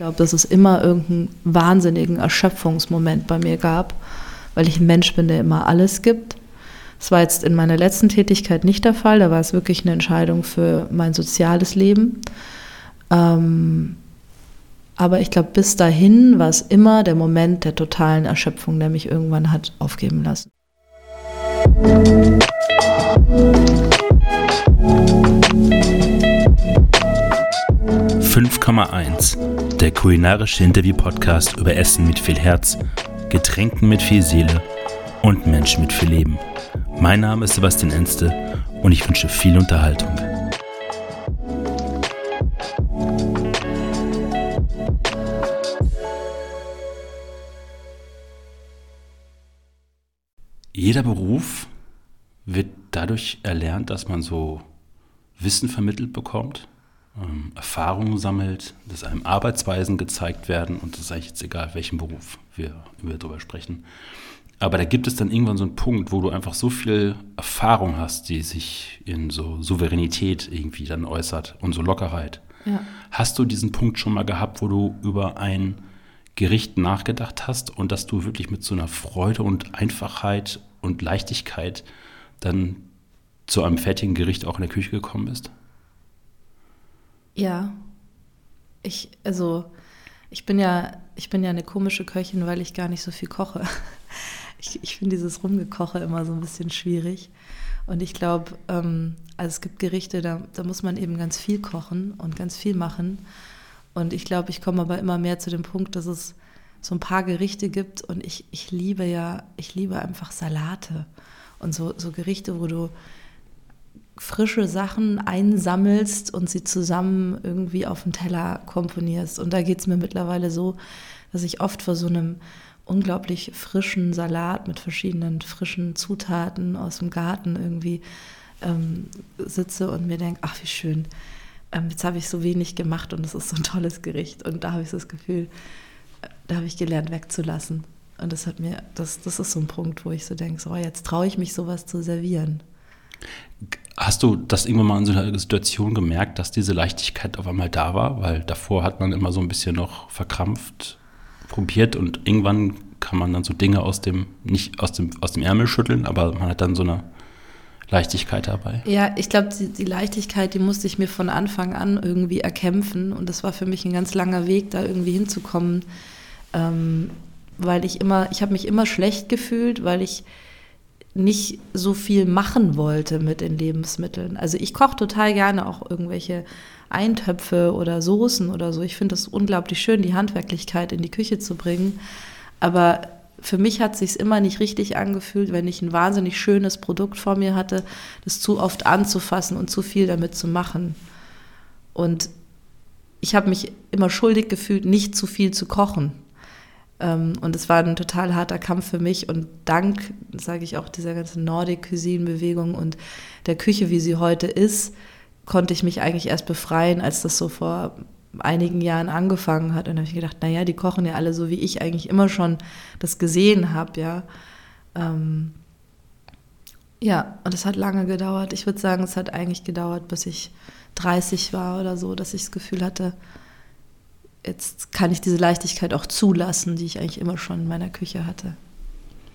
glaube, dass es immer irgendeinen wahnsinnigen Erschöpfungsmoment bei mir gab, weil ich ein Mensch bin, der immer alles gibt. Das war jetzt in meiner letzten Tätigkeit nicht der Fall. Da war es wirklich eine Entscheidung für mein soziales Leben. Ähm, aber ich glaube, bis dahin war es immer der Moment der totalen Erschöpfung, der mich irgendwann hat aufgeben lassen. 5,1 Der kulinarische Interview-Podcast über Essen mit viel Herz, Getränken mit viel Seele und Menschen mit viel Leben. Mein Name ist Sebastian Enste und ich wünsche viel Unterhaltung. Jeder Beruf wird dadurch erlernt, dass man so Wissen vermittelt bekommt, ähm, Erfahrungen sammelt, dass einem Arbeitsweisen gezeigt werden und das ist eigentlich jetzt egal, welchen Beruf wir, wir darüber sprechen. Aber da gibt es dann irgendwann so einen Punkt, wo du einfach so viel Erfahrung hast, die sich in so Souveränität irgendwie dann äußert und so Lockerheit. Ja. Hast du diesen Punkt schon mal gehabt, wo du über ein Gericht nachgedacht hast und dass du wirklich mit so einer Freude und Einfachheit und Leichtigkeit dann zu einem fertigen Gericht auch in der Küche gekommen bist? Ja. Ich, also, ich bin ja, ich bin ja eine komische Köchin, weil ich gar nicht so viel koche. Ich, ich finde dieses Rumgekoche immer so ein bisschen schwierig. Und ich glaube, ähm, also es gibt Gerichte, da, da muss man eben ganz viel kochen und ganz viel machen. Und ich glaube, ich komme aber immer mehr zu dem Punkt, dass es so ein paar Gerichte gibt und ich, ich liebe ja, ich liebe einfach Salate und so, so Gerichte, wo du frische Sachen einsammelst und sie zusammen irgendwie auf den Teller komponierst. Und da geht es mir mittlerweile so, dass ich oft vor so einem unglaublich frischen Salat mit verschiedenen frischen Zutaten aus dem Garten irgendwie ähm, sitze und mir denke, ach wie schön, ähm, jetzt habe ich so wenig gemacht und es ist so ein tolles Gericht. Und da habe ich das Gefühl, da habe ich gelernt wegzulassen. Und das hat mir, das, das ist so ein Punkt, wo ich so denke, so jetzt traue ich mich sowas zu servieren. Hast du das irgendwann mal in so einer Situation gemerkt, dass diese Leichtigkeit auf einmal da war? Weil davor hat man immer so ein bisschen noch verkrampft probiert und irgendwann kann man dann so Dinge aus dem, nicht aus dem, aus dem Ärmel schütteln, aber man hat dann so eine Leichtigkeit dabei. Ja, ich glaube, die, die, Leichtigkeit, die musste ich mir von Anfang an irgendwie erkämpfen und das war für mich ein ganz langer Weg, da irgendwie hinzukommen, ähm, weil ich immer, ich habe mich immer schlecht gefühlt, weil ich nicht so viel machen wollte mit den Lebensmitteln. Also ich koche total gerne auch irgendwelche Eintöpfe oder Soßen oder so. Ich finde es unglaublich schön, die Handwerklichkeit in die Küche zu bringen. Aber für mich hat sich immer nicht richtig angefühlt, wenn ich ein wahnsinnig schönes Produkt vor mir hatte, das zu oft anzufassen und zu viel damit zu machen. Und ich habe mich immer schuldig gefühlt, nicht zu viel zu kochen. Ähm, und es war ein total harter Kampf für mich. Und dank, sage ich auch, dieser ganzen Nordic-Cuisine-Bewegung und der Küche, wie sie heute ist, konnte ich mich eigentlich erst befreien, als das so vor einigen Jahren angefangen hat. Und da habe ich gedacht, naja, die kochen ja alle so, wie ich eigentlich immer schon das gesehen habe, ja. Ähm, ja, und es hat lange gedauert. Ich würde sagen, es hat eigentlich gedauert, bis ich 30 war oder so, dass ich das Gefühl hatte, jetzt kann ich diese Leichtigkeit auch zulassen, die ich eigentlich immer schon in meiner Küche hatte.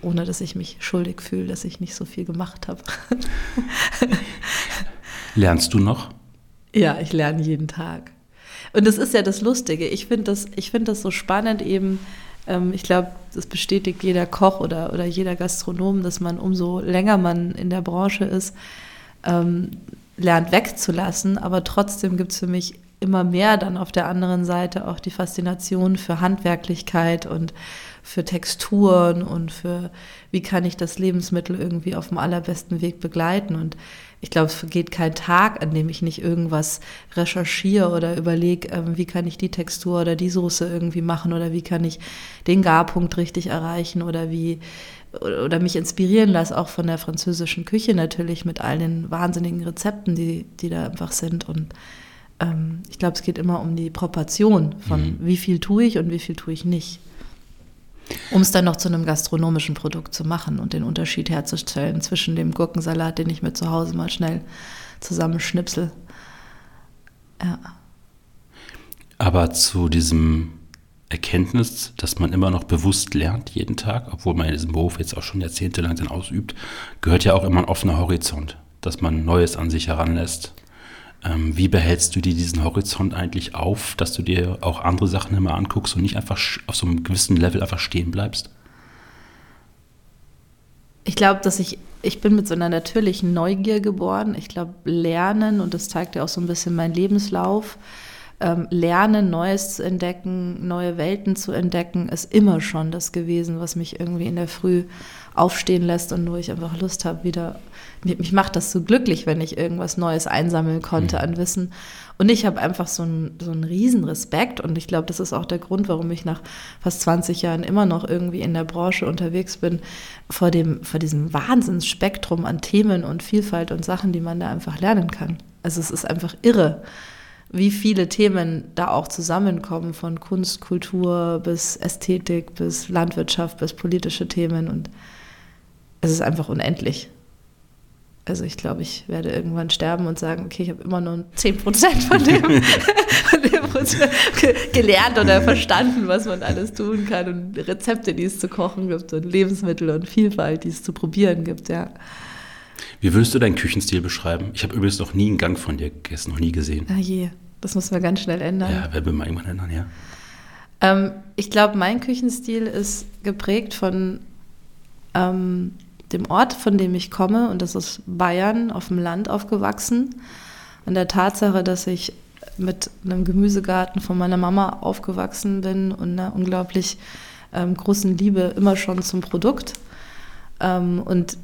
Ohne dass ich mich schuldig fühle, dass ich nicht so viel gemacht habe. Lernst du noch? Ja, ich lerne jeden Tag. Und das ist ja das Lustige. Ich finde das, find das so spannend eben. Ähm, ich glaube, das bestätigt jeder Koch oder, oder jeder Gastronom, dass man umso länger man in der Branche ist, ähm, lernt wegzulassen. Aber trotzdem gibt es für mich immer mehr dann auf der anderen Seite auch die Faszination für Handwerklichkeit und für Texturen und für, wie kann ich das Lebensmittel irgendwie auf dem allerbesten Weg begleiten. Und ich glaube, es vergeht kein Tag, an dem ich nicht irgendwas recherchiere oder überlege, ähm, wie kann ich die Textur oder die Soße irgendwie machen oder wie kann ich den Garpunkt richtig erreichen oder wie oder mich inspirieren lasse, auch von der französischen Küche natürlich mit all den wahnsinnigen Rezepten, die, die da einfach sind. Und ähm, ich glaube, es geht immer um die Proportion von mhm. wie viel tue ich und wie viel tue ich nicht. Um es dann noch zu einem gastronomischen Produkt zu machen und den Unterschied herzustellen zwischen dem Gurkensalat, den ich mir zu Hause mal schnell zusammenschnipsel. Ja. Aber zu diesem Erkenntnis, dass man immer noch bewusst lernt jeden Tag, obwohl man in diesem Beruf jetzt auch schon jahrzehntelang dann ausübt, gehört ja auch immer ein offener Horizont, dass man Neues an sich heranlässt. Ähm, wie behältst du dir diesen Horizont eigentlich auf, dass du dir auch andere Sachen immer anguckst und nicht einfach auf so einem gewissen Level einfach stehen bleibst? Ich glaube, dass ich, ich bin mit so einer natürlichen Neugier geboren. Ich glaube, Lernen, und das zeigt ja auch so ein bisschen mein Lebenslauf, ähm, Lernen, Neues zu entdecken, neue Welten zu entdecken, ist immer schon das gewesen, was mich irgendwie in der Früh aufstehen lässt und wo ich einfach Lust habe, wieder. Mich, mich macht das so glücklich, wenn ich irgendwas Neues einsammeln konnte mhm. an Wissen. Und ich habe einfach so einen, so einen riesen Respekt und ich glaube, das ist auch der Grund, warum ich nach fast 20 Jahren immer noch irgendwie in der Branche unterwegs bin, vor, dem, vor diesem Wahnsinnsspektrum an Themen und Vielfalt und Sachen, die man da einfach lernen kann. Also es ist einfach irre wie viele Themen da auch zusammenkommen, von Kunst, Kultur bis Ästhetik, bis Landwirtschaft, bis politische Themen. Und es ist einfach unendlich. Also ich glaube, ich werde irgendwann sterben und sagen, okay, ich habe immer nur 10 Prozent von dem, von dem gelernt oder verstanden, was man alles tun kann und Rezepte, die es zu kochen gibt und Lebensmittel und Vielfalt, die es zu probieren gibt, ja. Wie würdest du deinen Küchenstil beschreiben? Ich habe übrigens noch nie einen Gang von dir gegessen, noch nie gesehen. Ah je, das müssen wir ganz schnell ändern. Ja, werden wir mal irgendwann ändern, ja. Ähm, ich glaube, mein Küchenstil ist geprägt von ähm, dem Ort, von dem ich komme, und das ist Bayern, auf dem Land aufgewachsen. Und der Tatsache, dass ich mit einem Gemüsegarten von meiner Mama aufgewachsen bin und einer unglaublich ähm, großen Liebe immer schon zum Produkt. Ähm, und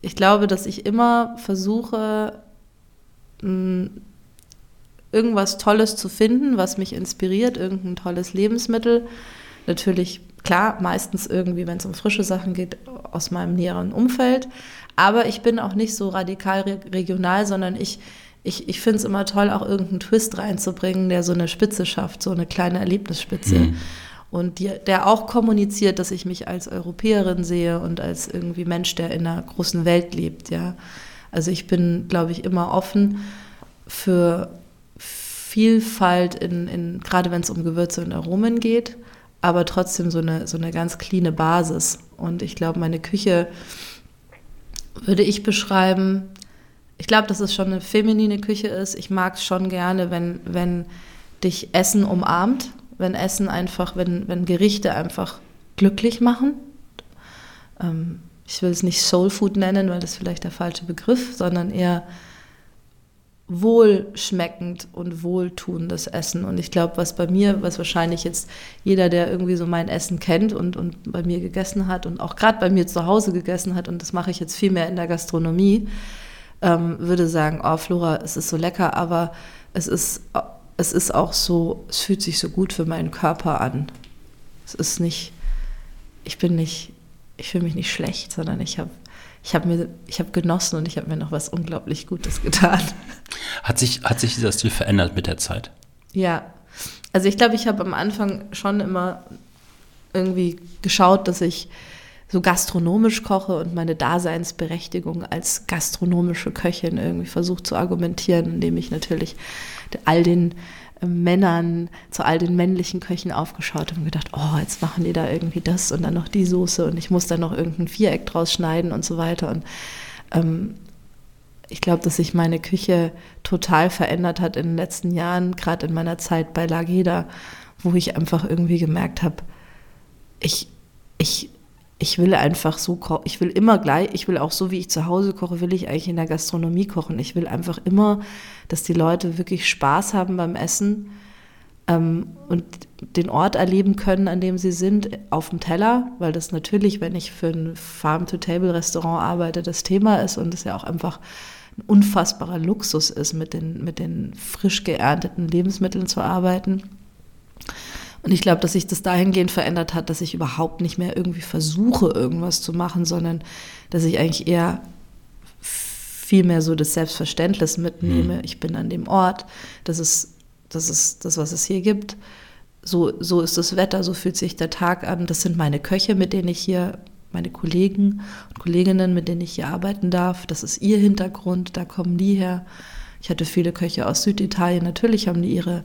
ich glaube, dass ich immer versuche, irgendwas Tolles zu finden, was mich inspiriert, irgendein tolles Lebensmittel. Natürlich, klar, meistens irgendwie, wenn es um frische Sachen geht, aus meinem näheren Umfeld. Aber ich bin auch nicht so radikal re regional, sondern ich, ich, ich finde es immer toll, auch irgendeinen Twist reinzubringen, der so eine Spitze schafft, so eine kleine Erlebnisspitze. Mhm und die, der auch kommuniziert, dass ich mich als Europäerin sehe und als irgendwie Mensch, der in einer großen Welt lebt, ja. Also ich bin, glaube ich, immer offen für Vielfalt in, in gerade wenn es um Gewürze und Aromen geht, aber trotzdem so eine, so eine ganz cleane Basis. Und ich glaube, meine Küche würde ich beschreiben, ich glaube, dass es schon eine feminine Küche ist. Ich mag es schon gerne, wenn, wenn dich Essen umarmt wenn Essen einfach, wenn, wenn Gerichte einfach glücklich machen. Ähm, ich will es nicht Soul Food nennen, weil das vielleicht der falsche Begriff, sondern eher wohlschmeckend und wohltuendes Essen. Und ich glaube, was bei mir, was wahrscheinlich jetzt jeder, der irgendwie so mein Essen kennt und, und bei mir gegessen hat und auch gerade bei mir zu Hause gegessen hat, und das mache ich jetzt viel mehr in der Gastronomie, ähm, würde sagen, oh Flora, es ist so lecker, aber es ist es ist auch so, es fühlt sich so gut für meinen Körper an. Es ist nicht, ich bin nicht, ich fühle mich nicht schlecht, sondern ich habe ich habe mir, ich habe genossen und ich habe mir noch was unglaublich Gutes getan. Hat sich, hat sich dieser Stil verändert mit der Zeit? Ja, also ich glaube, ich habe am Anfang schon immer irgendwie geschaut, dass ich so gastronomisch koche und meine Daseinsberechtigung als gastronomische Köchin irgendwie versucht zu argumentieren, indem ich natürlich all den Männern, zu all den männlichen Köchen aufgeschaut und gedacht, oh, jetzt machen die da irgendwie das und dann noch die Soße und ich muss da noch irgendein Viereck draus schneiden und so weiter. Und ähm, ich glaube, dass sich meine Küche total verändert hat in den letzten Jahren, gerade in meiner Zeit bei Lageda, wo ich einfach irgendwie gemerkt habe, ich, ich ich will einfach so kochen. Ich will immer gleich, ich will auch so, wie ich zu Hause koche, will ich eigentlich in der Gastronomie kochen. Ich will einfach immer, dass die Leute wirklich Spaß haben beim Essen ähm, und den Ort erleben können, an dem sie sind, auf dem Teller, weil das natürlich, wenn ich für ein Farm-to-Table-Restaurant arbeite, das Thema ist und es ja auch einfach ein unfassbarer Luxus ist, mit den, mit den frisch geernteten Lebensmitteln zu arbeiten. Und ich glaube, dass sich das dahingehend verändert hat, dass ich überhaupt nicht mehr irgendwie versuche, irgendwas zu machen, sondern dass ich eigentlich eher viel mehr so das Selbstverständnis mitnehme. Mhm. Ich bin an dem Ort, das ist, das ist das, was es hier gibt. So, so ist das Wetter, so fühlt sich der Tag an. Das sind meine Köche, mit denen ich hier, meine Kollegen und Kolleginnen, mit denen ich hier arbeiten darf. Das ist ihr Hintergrund, da kommen die her. Ich hatte viele Köche aus Süditalien. Natürlich haben die ihre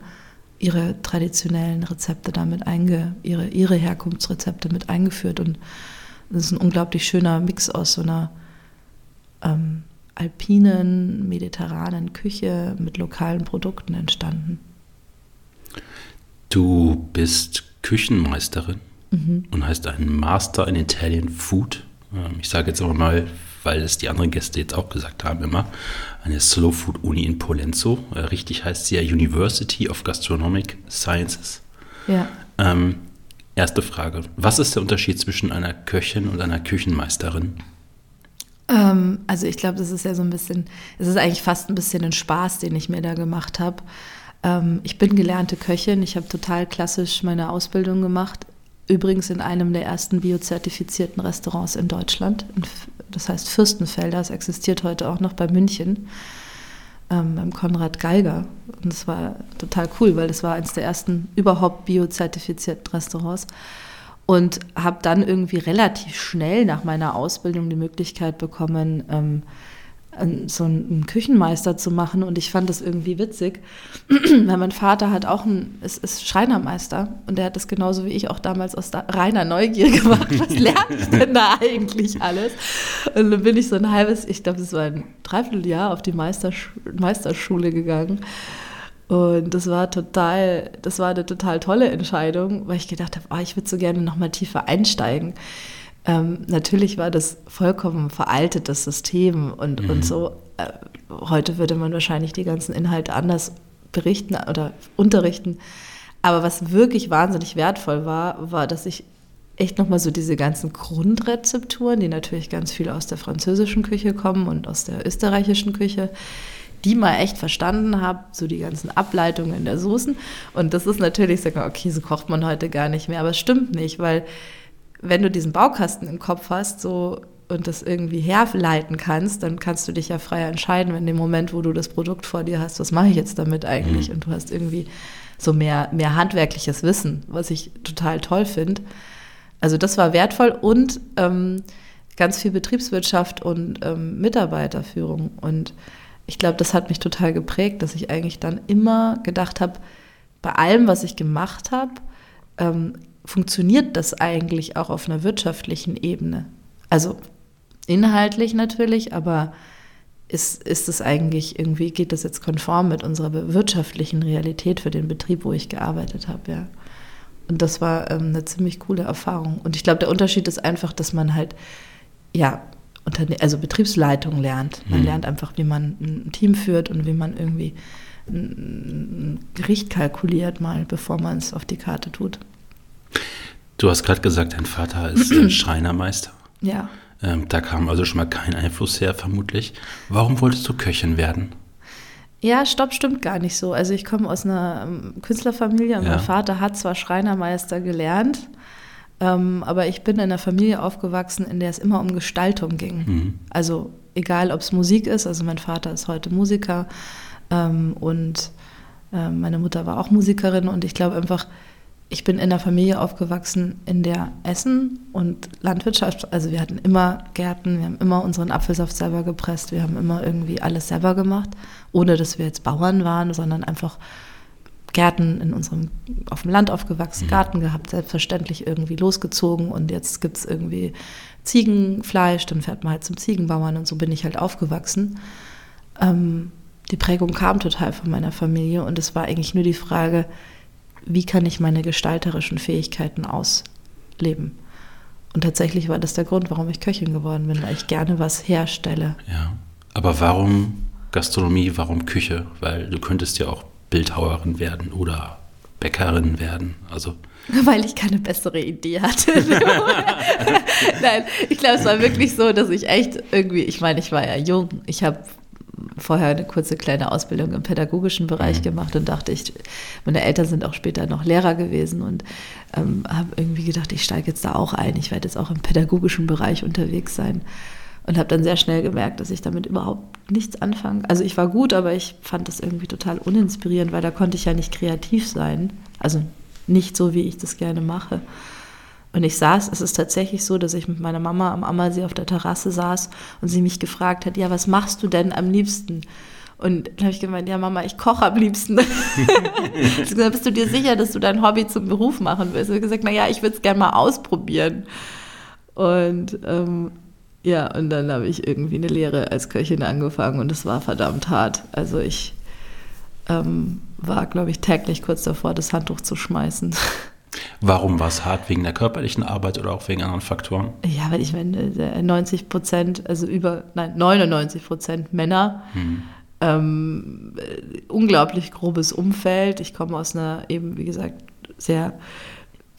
ihre traditionellen Rezepte damit einge, ihre, ihre Herkunftsrezepte mit eingeführt. Und das ist ein unglaublich schöner Mix aus so einer ähm, alpinen, mediterranen Küche mit lokalen Produkten entstanden. Du bist Küchenmeisterin mhm. und hast einen Master in Italian Food. Ähm, ich sage jetzt aber mal, weil es die anderen Gäste jetzt auch gesagt haben, immer eine Slow Food Uni in Polenzo. Äh, richtig heißt sie ja University of Gastronomic Sciences. Ja. Ähm, erste Frage: Was ist der Unterschied zwischen einer Köchin und einer Küchenmeisterin? Ähm, also, ich glaube, das ist ja so ein bisschen, es ist eigentlich fast ein bisschen ein Spaß, den ich mir da gemacht habe. Ähm, ich bin gelernte Köchin. Ich habe total klassisch meine Ausbildung gemacht. Übrigens in einem der ersten biozertifizierten Restaurants in Deutschland. Das heißt Fürstenfelder. Es existiert heute auch noch bei München. Ähm, beim Konrad Geiger. Und es war total cool, weil das war eines der ersten überhaupt biozertifizierten Restaurants. Und habe dann irgendwie relativ schnell nach meiner Ausbildung die Möglichkeit bekommen, ähm, so einen Küchenmeister zu machen und ich fand das irgendwie witzig, weil mein Vater hat auch ein, ist, ist Schreinermeister und der hat das genauso wie ich auch damals aus reiner Neugier gemacht. Was lerne ich denn da eigentlich alles? Und dann bin ich so ein halbes, ich glaube, es war ein Dreivierteljahr auf die Meistersch Meisterschule gegangen. Und das war total, das war eine total tolle Entscheidung, weil ich gedacht habe, oh, ich würde so gerne noch mal tiefer einsteigen. Ähm, natürlich war das vollkommen veraltetes System und, mhm. und so. Äh, heute würde man wahrscheinlich die ganzen Inhalte anders berichten oder unterrichten. Aber was wirklich wahnsinnig wertvoll war, war, dass ich echt nochmal so diese ganzen Grundrezepturen, die natürlich ganz viel aus der französischen Küche kommen und aus der österreichischen Küche, die mal echt verstanden habe, so die ganzen Ableitungen der Soßen. Und das ist natürlich, mal, okay, so kocht man heute gar nicht mehr, aber es stimmt nicht, weil wenn du diesen Baukasten im Kopf hast, so und das irgendwie herleiten kannst, dann kannst du dich ja frei entscheiden, in dem Moment, wo du das Produkt vor dir hast, was mache ich jetzt damit eigentlich? Mhm. Und du hast irgendwie so mehr, mehr handwerkliches Wissen, was ich total toll finde. Also das war wertvoll und ähm, ganz viel Betriebswirtschaft und ähm, Mitarbeiterführung. Und ich glaube, das hat mich total geprägt, dass ich eigentlich dann immer gedacht habe, bei allem, was ich gemacht habe, ähm, funktioniert das eigentlich auch auf einer wirtschaftlichen Ebene? Also inhaltlich natürlich, aber ist, ist es eigentlich irgendwie, geht das jetzt konform mit unserer wirtschaftlichen Realität für den Betrieb, wo ich gearbeitet habe, ja. Und das war ähm, eine ziemlich coole Erfahrung. Und ich glaube, der Unterschied ist einfach, dass man halt, ja, Unterne also Betriebsleitung lernt. Man mhm. lernt einfach, wie man ein Team führt und wie man irgendwie ein Gericht kalkuliert mal, bevor man es auf die Karte tut. Du hast gerade gesagt, dein Vater ist ein Schreinermeister. Ja. Ähm, da kam also schon mal kein Einfluss her, vermutlich. Warum wolltest du Köchin werden? Ja, stopp, stimmt gar nicht so. Also ich komme aus einer ähm, Künstlerfamilie und ja. mein Vater hat zwar Schreinermeister gelernt, ähm, aber ich bin in einer Familie aufgewachsen, in der es immer um Gestaltung ging. Mhm. Also egal, ob es Musik ist, also mein Vater ist heute Musiker ähm, und äh, meine Mutter war auch Musikerin und ich glaube einfach, ich bin in einer Familie aufgewachsen, in der Essen und Landwirtschaft, also wir hatten immer Gärten, wir haben immer unseren Apfelsaft selber gepresst, wir haben immer irgendwie alles selber gemacht, ohne dass wir jetzt Bauern waren, sondern einfach Gärten in unserem, auf dem Land aufgewachsen, mhm. Garten gehabt, selbstverständlich irgendwie losgezogen und jetzt gibt es irgendwie Ziegenfleisch, dann fährt man halt zum Ziegenbauern und so bin ich halt aufgewachsen. Ähm, die Prägung kam total von meiner Familie und es war eigentlich nur die Frage, wie kann ich meine gestalterischen Fähigkeiten ausleben. Und tatsächlich war das der Grund, warum ich Köchin geworden bin, weil ich gerne was herstelle. Ja, aber warum Gastronomie, warum Küche? Weil du könntest ja auch Bildhauerin werden oder Bäckerin werden. Also weil ich keine bessere Idee hatte. Nein, ich glaube, es war wirklich so, dass ich echt irgendwie, ich meine, ich war ja jung. Ich habe vorher eine kurze kleine Ausbildung im pädagogischen Bereich mhm. gemacht und dachte, ich, meine Eltern sind auch später noch Lehrer gewesen und ähm, habe irgendwie gedacht, ich steige jetzt da auch ein. Ich werde jetzt auch im pädagogischen Bereich unterwegs sein und habe dann sehr schnell gemerkt, dass ich damit überhaupt nichts anfange. Also ich war gut, aber ich fand das irgendwie total uninspirierend, weil da konnte ich ja nicht kreativ sein. Also nicht so, wie ich das gerne mache. Und ich saß, es ist tatsächlich so, dass ich mit meiner Mama am Ammersee auf der Terrasse saß und sie mich gefragt hat, ja, was machst du denn am liebsten? Und dann habe ich gemeint, ja Mama, ich koche am liebsten. gesagt, bist du dir sicher, dass du dein Hobby zum Beruf machen willst? Ich habe gesagt, naja, ich würde es gerne mal ausprobieren. Und ähm, ja, und dann habe ich irgendwie eine Lehre als Köchin angefangen und es war verdammt hart. Also ich ähm, war, glaube ich, täglich kurz davor, das Handtuch zu schmeißen. Warum war es hart? Wegen der körperlichen Arbeit oder auch wegen anderen Faktoren? Ja, weil ich meine, 90 Prozent, also über, nein, 99 Prozent Männer. Mhm. Ähm, unglaublich grobes Umfeld. Ich komme aus einer eben, wie gesagt, sehr,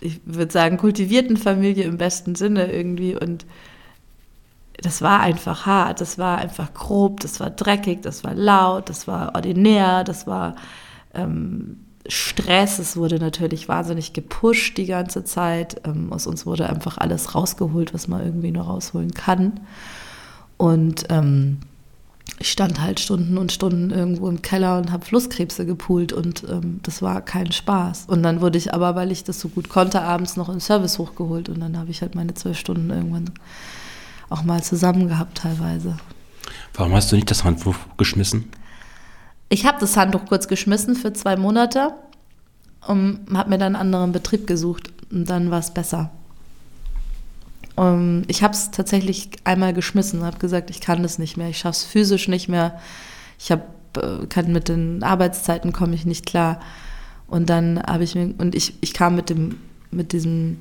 ich würde sagen, kultivierten Familie im besten Sinne irgendwie und das war einfach hart, das war einfach grob, das war dreckig, das war laut, das war ordinär, das war ähm, Stress, es wurde natürlich wahnsinnig gepusht die ganze Zeit. Ähm, aus uns wurde einfach alles rausgeholt, was man irgendwie nur rausholen kann. Und ähm, ich stand halt Stunden und Stunden irgendwo im Keller und habe Flusskrebse gepult und ähm, das war kein Spaß. Und dann wurde ich aber, weil ich das so gut konnte, abends noch im Service hochgeholt und dann habe ich halt meine zwölf Stunden irgendwann auch mal zusammen gehabt teilweise. Warum hast du nicht das Handbuch geschmissen? Ich habe das Handtuch kurz geschmissen für zwei Monate und habe mir dann einen anderen Betrieb gesucht und dann war es besser. Und ich habe es tatsächlich einmal geschmissen, habe gesagt, ich kann das nicht mehr, ich schaffe es physisch nicht mehr. Ich habe äh, kann mit den Arbeitszeiten komme ich nicht klar. Und dann habe ich mir und ich, ich kam mit dem mit diesem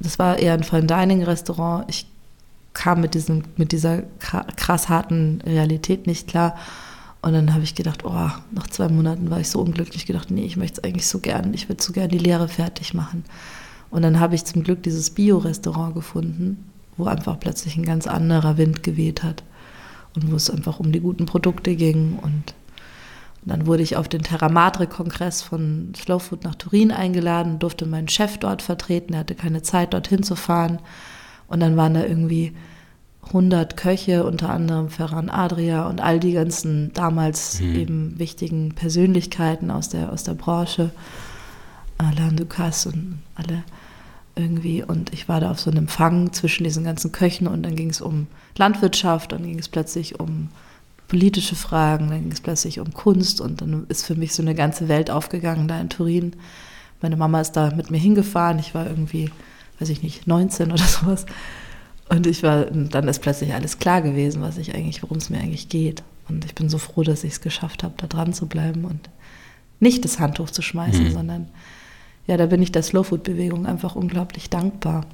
das war eher ein Fine Dining Restaurant. Ich kam mit diesem mit dieser krass harten Realität nicht klar und dann habe ich gedacht, oh, nach zwei Monaten war ich so unglücklich, gedacht, nee, ich möchte es eigentlich so gern, ich würde so gern die Lehre fertig machen. Und dann habe ich zum Glück dieses Bio-Restaurant gefunden, wo einfach plötzlich ein ganz anderer Wind geweht hat und wo es einfach um die guten Produkte ging. Und, dann wurde ich auf den Terramatre-Kongress von Slow Food nach Turin eingeladen, durfte meinen Chef dort vertreten, er hatte keine Zeit, dorthin zu fahren. Und dann waren da irgendwie 100 Köche, unter anderem Ferran Adria und all die ganzen damals mhm. eben wichtigen Persönlichkeiten aus der, aus der Branche, Alain Ducasse und alle irgendwie. Und ich war da auf so einem Empfang zwischen diesen ganzen Köchen und dann ging es um Landwirtschaft, dann ging es plötzlich um politische Fragen, dann ging es plötzlich um Kunst und dann ist für mich so eine ganze Welt aufgegangen da in Turin. Meine Mama ist da mit mir hingefahren, ich war irgendwie, weiß ich nicht, 19 oder sowas. Und ich war, dann ist plötzlich alles klar gewesen, was ich eigentlich, worum es mir eigentlich geht. Und ich bin so froh, dass ich es geschafft habe, da dran zu bleiben und nicht das Handtuch zu schmeißen, mhm. sondern ja, da bin ich der Slowfood-Bewegung einfach unglaublich dankbar.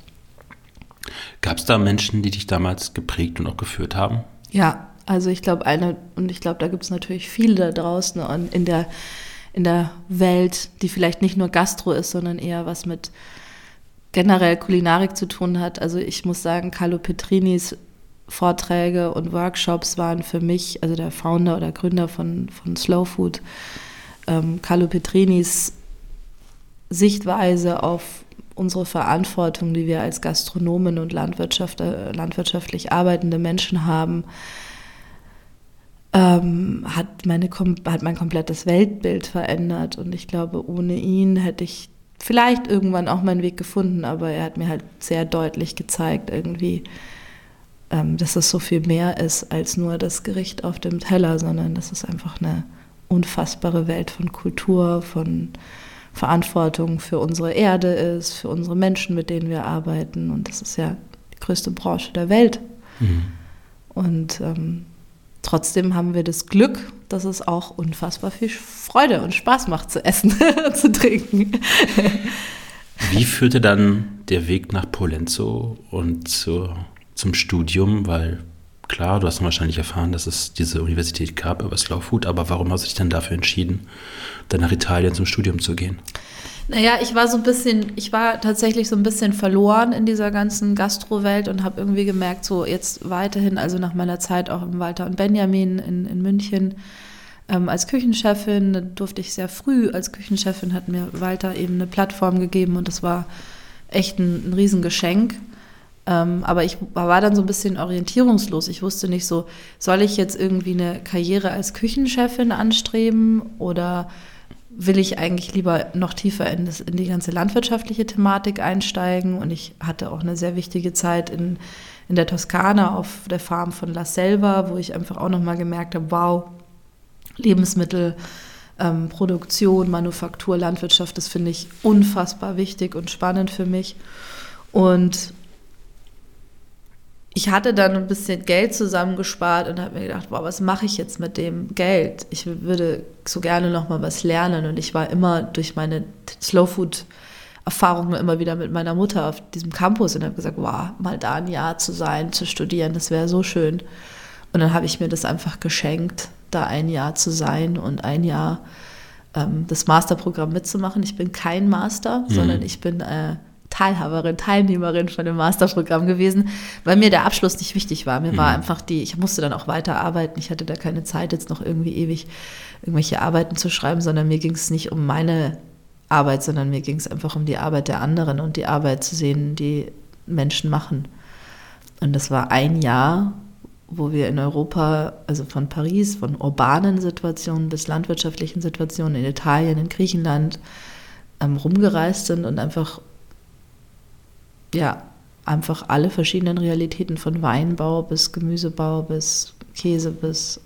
Gab es da Menschen, die dich damals geprägt und auch geführt haben? Ja, also ich glaube eine, und ich glaube, da gibt es natürlich viele da draußen und in der, in der Welt, die vielleicht nicht nur Gastro ist, sondern eher was mit generell Kulinarik zu tun hat. Also ich muss sagen, Carlo Petrinis Vorträge und Workshops waren für mich, also der Founder oder Gründer von, von Slow Food, ähm, Carlo Petrinis Sichtweise auf unsere Verantwortung, die wir als Gastronomen und Landwirtschaft, äh, landwirtschaftlich arbeitende Menschen haben, ähm, hat, meine, hat mein komplettes Weltbild verändert. Und ich glaube, ohne ihn hätte ich vielleicht irgendwann auch meinen Weg gefunden, aber er hat mir halt sehr deutlich gezeigt, irgendwie, ähm, dass es so viel mehr ist als nur das Gericht auf dem Teller, sondern dass es einfach eine unfassbare Welt von Kultur, von Verantwortung für unsere Erde ist, für unsere Menschen, mit denen wir arbeiten. Und das ist ja die größte Branche der Welt. Mhm. Und ähm, trotzdem haben wir das Glück, dass es auch unfassbar viel Freude und Spaß macht zu essen und zu trinken. Wie führte dann der Weg nach Polenzo und zur, zum Studium? Weil klar, du hast wahrscheinlich erfahren, dass es diese Universität gab über Slow Food, aber warum hast du dich dann dafür entschieden, dann nach Italien zum Studium zu gehen? Naja, ich war so ein bisschen, ich war tatsächlich so ein bisschen verloren in dieser ganzen Gastrowelt und habe irgendwie gemerkt, so jetzt weiterhin, also nach meiner Zeit auch im Walter und Benjamin in, in München ähm, als Küchenchefin, durfte ich sehr früh als Küchenchefin, hat mir Walter eben eine Plattform gegeben und das war echt ein, ein Riesengeschenk. Ähm, aber ich war dann so ein bisschen orientierungslos. Ich wusste nicht so, soll ich jetzt irgendwie eine Karriere als Küchenchefin anstreben oder will ich eigentlich lieber noch tiefer in, das, in die ganze landwirtschaftliche Thematik einsteigen. Und ich hatte auch eine sehr wichtige Zeit in, in der Toskana auf der Farm von La Selva, wo ich einfach auch nochmal gemerkt habe, wow, Lebensmittel. Ähm, Produktion, Manufaktur, Landwirtschaft, das finde ich unfassbar wichtig und spannend für mich. Und ich hatte dann ein bisschen Geld zusammengespart und habe mir gedacht, boah, was mache ich jetzt mit dem Geld? Ich würde so gerne noch mal was lernen und ich war immer durch meine Slow Food Erfahrungen immer wieder mit meiner Mutter auf diesem Campus und habe gesagt, wow, mal da ein Jahr zu sein, zu studieren, das wäre so schön. Und dann habe ich mir das einfach geschenkt, da ein Jahr zu sein und ein Jahr ähm, das Masterprogramm mitzumachen. Ich bin kein Master, mhm. sondern ich bin äh, Teilhaberin, Teilnehmerin von dem Masterprogramm gewesen, weil mir der Abschluss nicht wichtig war. Mir mhm. war einfach die, ich musste dann auch weiter arbeiten. Ich hatte da keine Zeit, jetzt noch irgendwie ewig irgendwelche Arbeiten zu schreiben, sondern mir ging es nicht um meine Arbeit, sondern mir ging es einfach um die Arbeit der anderen und die Arbeit zu sehen, die Menschen machen. Und das war ein Jahr, wo wir in Europa, also von Paris, von urbanen Situationen bis landwirtschaftlichen Situationen in Italien, in Griechenland, ähm, rumgereist sind und einfach ja, einfach alle verschiedenen Realitäten von Weinbau bis Gemüsebau bis Käse bis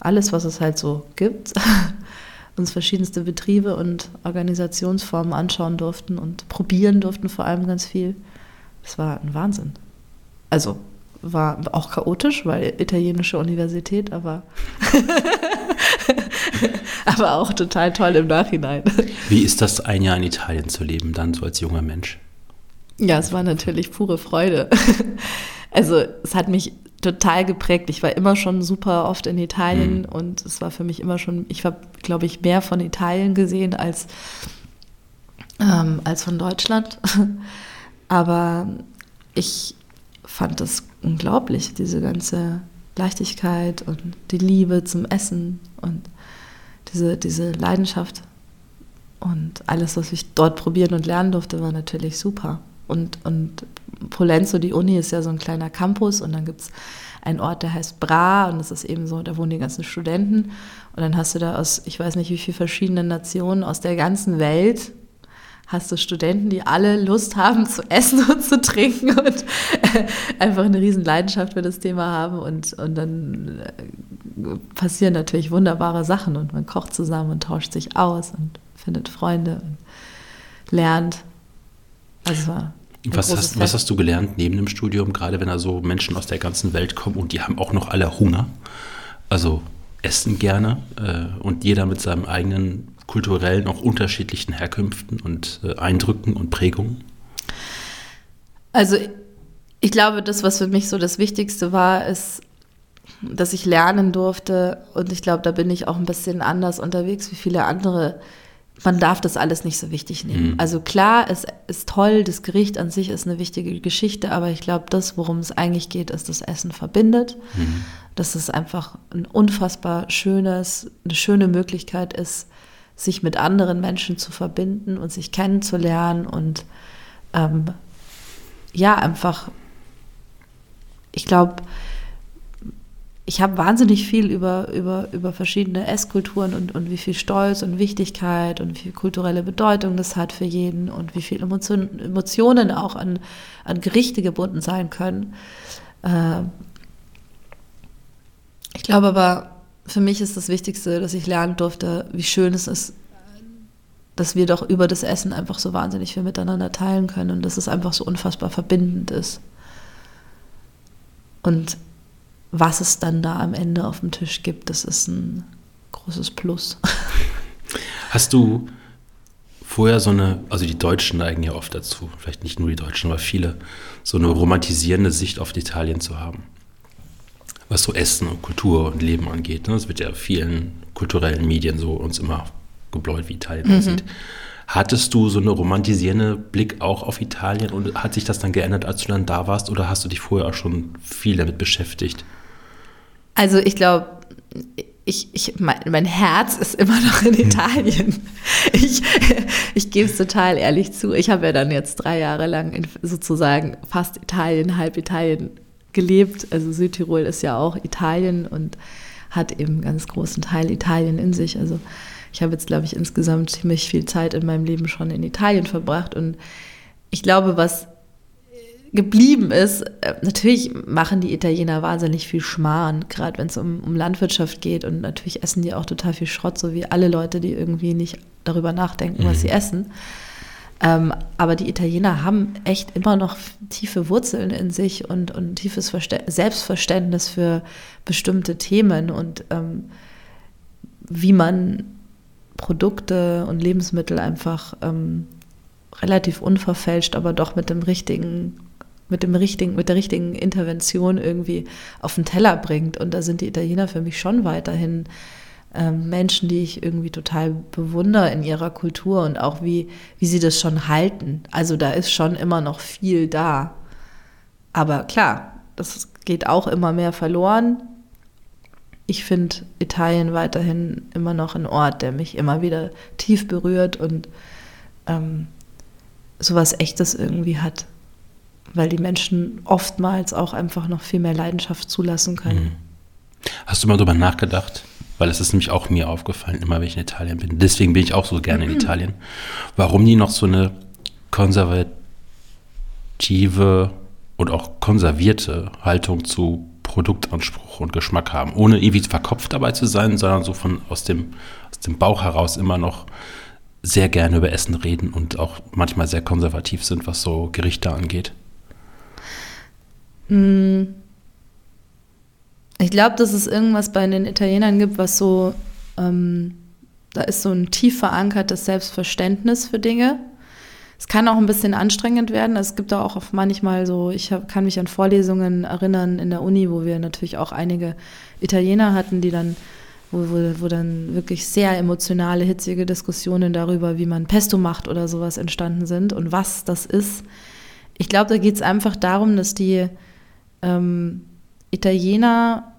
alles, was es halt so gibt, uns verschiedenste Betriebe und Organisationsformen anschauen durften und probieren durften vor allem ganz viel. Das war ein Wahnsinn. Also war auch chaotisch, weil italienische Universität, aber, aber auch total toll im Nachhinein. Wie ist das, ein Jahr in Italien zu leben, dann so als junger Mensch? Ja, es war natürlich pure Freude. Also es hat mich total geprägt. Ich war immer schon super oft in Italien mhm. und es war für mich immer schon, ich habe, glaube ich, mehr von Italien gesehen als, ähm, als von Deutschland. Aber ich fand das unglaublich, diese ganze Leichtigkeit und die Liebe zum Essen und diese, diese Leidenschaft. Und alles, was ich dort probieren und lernen durfte, war natürlich super. Und, und Polenzo, die Uni, ist ja so ein kleiner Campus und dann gibt es einen Ort, der heißt Bra und das ist eben so, da wohnen die ganzen Studenten. Und dann hast du da aus, ich weiß nicht wie viele verschiedenen Nationen aus der ganzen Welt, hast du Studenten, die alle Lust haben zu essen und zu trinken und einfach eine riesen Leidenschaft für das Thema haben und, und dann äh, passieren natürlich wunderbare Sachen und man kocht zusammen und tauscht sich aus und findet Freunde und lernt. Also war was hast, was hast, du gelernt neben dem Studium, gerade wenn da so Menschen aus der ganzen Welt kommen und die haben auch noch alle Hunger? Also essen gerne äh, und jeder mit seinem eigenen kulturellen, auch unterschiedlichen Herkünften und äh, Eindrücken und Prägungen? Also ich glaube, das, was für mich so das Wichtigste war, ist, dass ich lernen durfte und ich glaube, da bin ich auch ein bisschen anders unterwegs wie viele andere man darf das alles nicht so wichtig nehmen. Mhm. Also klar, es ist toll, das Gericht an sich ist eine wichtige Geschichte, aber ich glaube, das, worum es eigentlich geht, ist, das Essen verbindet. Mhm. Dass es einfach ein unfassbar schönes, eine schöne Möglichkeit ist, sich mit anderen Menschen zu verbinden und sich kennenzulernen und ähm, ja, einfach, ich glaube, ich habe wahnsinnig viel über, über, über verschiedene Esskulturen und, und wie viel Stolz und Wichtigkeit und wie viel kulturelle Bedeutung das hat für jeden und wie viel Emotion, Emotionen auch an, an Gerichte gebunden sein können. Äh, ich glaube aber, für mich ist das Wichtigste, dass ich lernen durfte, wie schön es ist, dass wir doch über das Essen einfach so wahnsinnig viel miteinander teilen können und dass es einfach so unfassbar verbindend ist. Und was es dann da am Ende auf dem Tisch gibt, das ist ein großes Plus. Hast du vorher so eine, also die Deutschen neigen ja oft dazu, vielleicht nicht nur die Deutschen, aber viele, so eine romantisierende Sicht auf Italien zu haben. Was so Essen und Kultur und Leben angeht. Das ne? wird ja vielen kulturellen Medien so uns immer gebläut, wie Italien mhm. aussieht. Hattest du so eine romantisierende Blick auch auf Italien und hat sich das dann geändert, als du dann da warst oder hast du dich vorher auch schon viel damit beschäftigt? Also ich glaube, ich, ich, mein, mein, Herz ist immer noch in Italien. Ich, ich gebe es total ehrlich zu. Ich habe ja dann jetzt drei Jahre lang in sozusagen fast Italien, halb Italien gelebt. Also Südtirol ist ja auch Italien und hat eben einen ganz großen Teil Italien in sich. Also ich habe jetzt, glaube ich, insgesamt ziemlich viel Zeit in meinem Leben schon in Italien verbracht. Und ich glaube, was geblieben ist. Äh, natürlich machen die Italiener wahnsinnig viel Schmarrn, gerade wenn es um, um Landwirtschaft geht. Und natürlich essen die auch total viel Schrott, so wie alle Leute, die irgendwie nicht darüber nachdenken, mhm. was sie essen. Ähm, aber die Italiener haben echt immer noch tiefe Wurzeln in sich und, und tiefes Verste Selbstverständnis für bestimmte Themen und ähm, wie man Produkte und Lebensmittel einfach ähm, relativ unverfälscht, aber doch mit dem richtigen mit, dem richtigen, mit der richtigen Intervention irgendwie auf den Teller bringt. Und da sind die Italiener für mich schon weiterhin ähm, Menschen, die ich irgendwie total bewundere in ihrer Kultur und auch wie, wie sie das schon halten. Also da ist schon immer noch viel da. Aber klar, das geht auch immer mehr verloren. Ich finde Italien weiterhin immer noch ein Ort, der mich immer wieder tief berührt und ähm, sowas Echtes irgendwie hat weil die Menschen oftmals auch einfach noch viel mehr Leidenschaft zulassen können. Mhm. Hast du mal darüber nachgedacht? Weil es ist nämlich auch mir aufgefallen, immer wenn ich in Italien bin. Deswegen bin ich auch so gerne in mhm. Italien. Warum die noch so eine konservative und auch konservierte Haltung zu Produktanspruch und Geschmack haben, ohne irgendwie verkopft dabei zu sein, sondern so von aus dem, aus dem Bauch heraus immer noch sehr gerne über Essen reden und auch manchmal sehr konservativ sind, was so Gerichte angeht. Hm. Ich glaube, dass es irgendwas bei den Italienern gibt, was so, ähm, da ist so ein tief verankertes Selbstverständnis für Dinge. Es kann auch ein bisschen anstrengend werden. Es gibt da auch manchmal so, ich hab, kann mich an Vorlesungen erinnern in der Uni, wo wir natürlich auch einige Italiener hatten, die dann, wo, wo, wo dann wirklich sehr emotionale, hitzige Diskussionen darüber, wie man Pesto macht oder sowas entstanden sind und was das ist. Ich glaube, da geht es einfach darum, dass die ähm, Italiener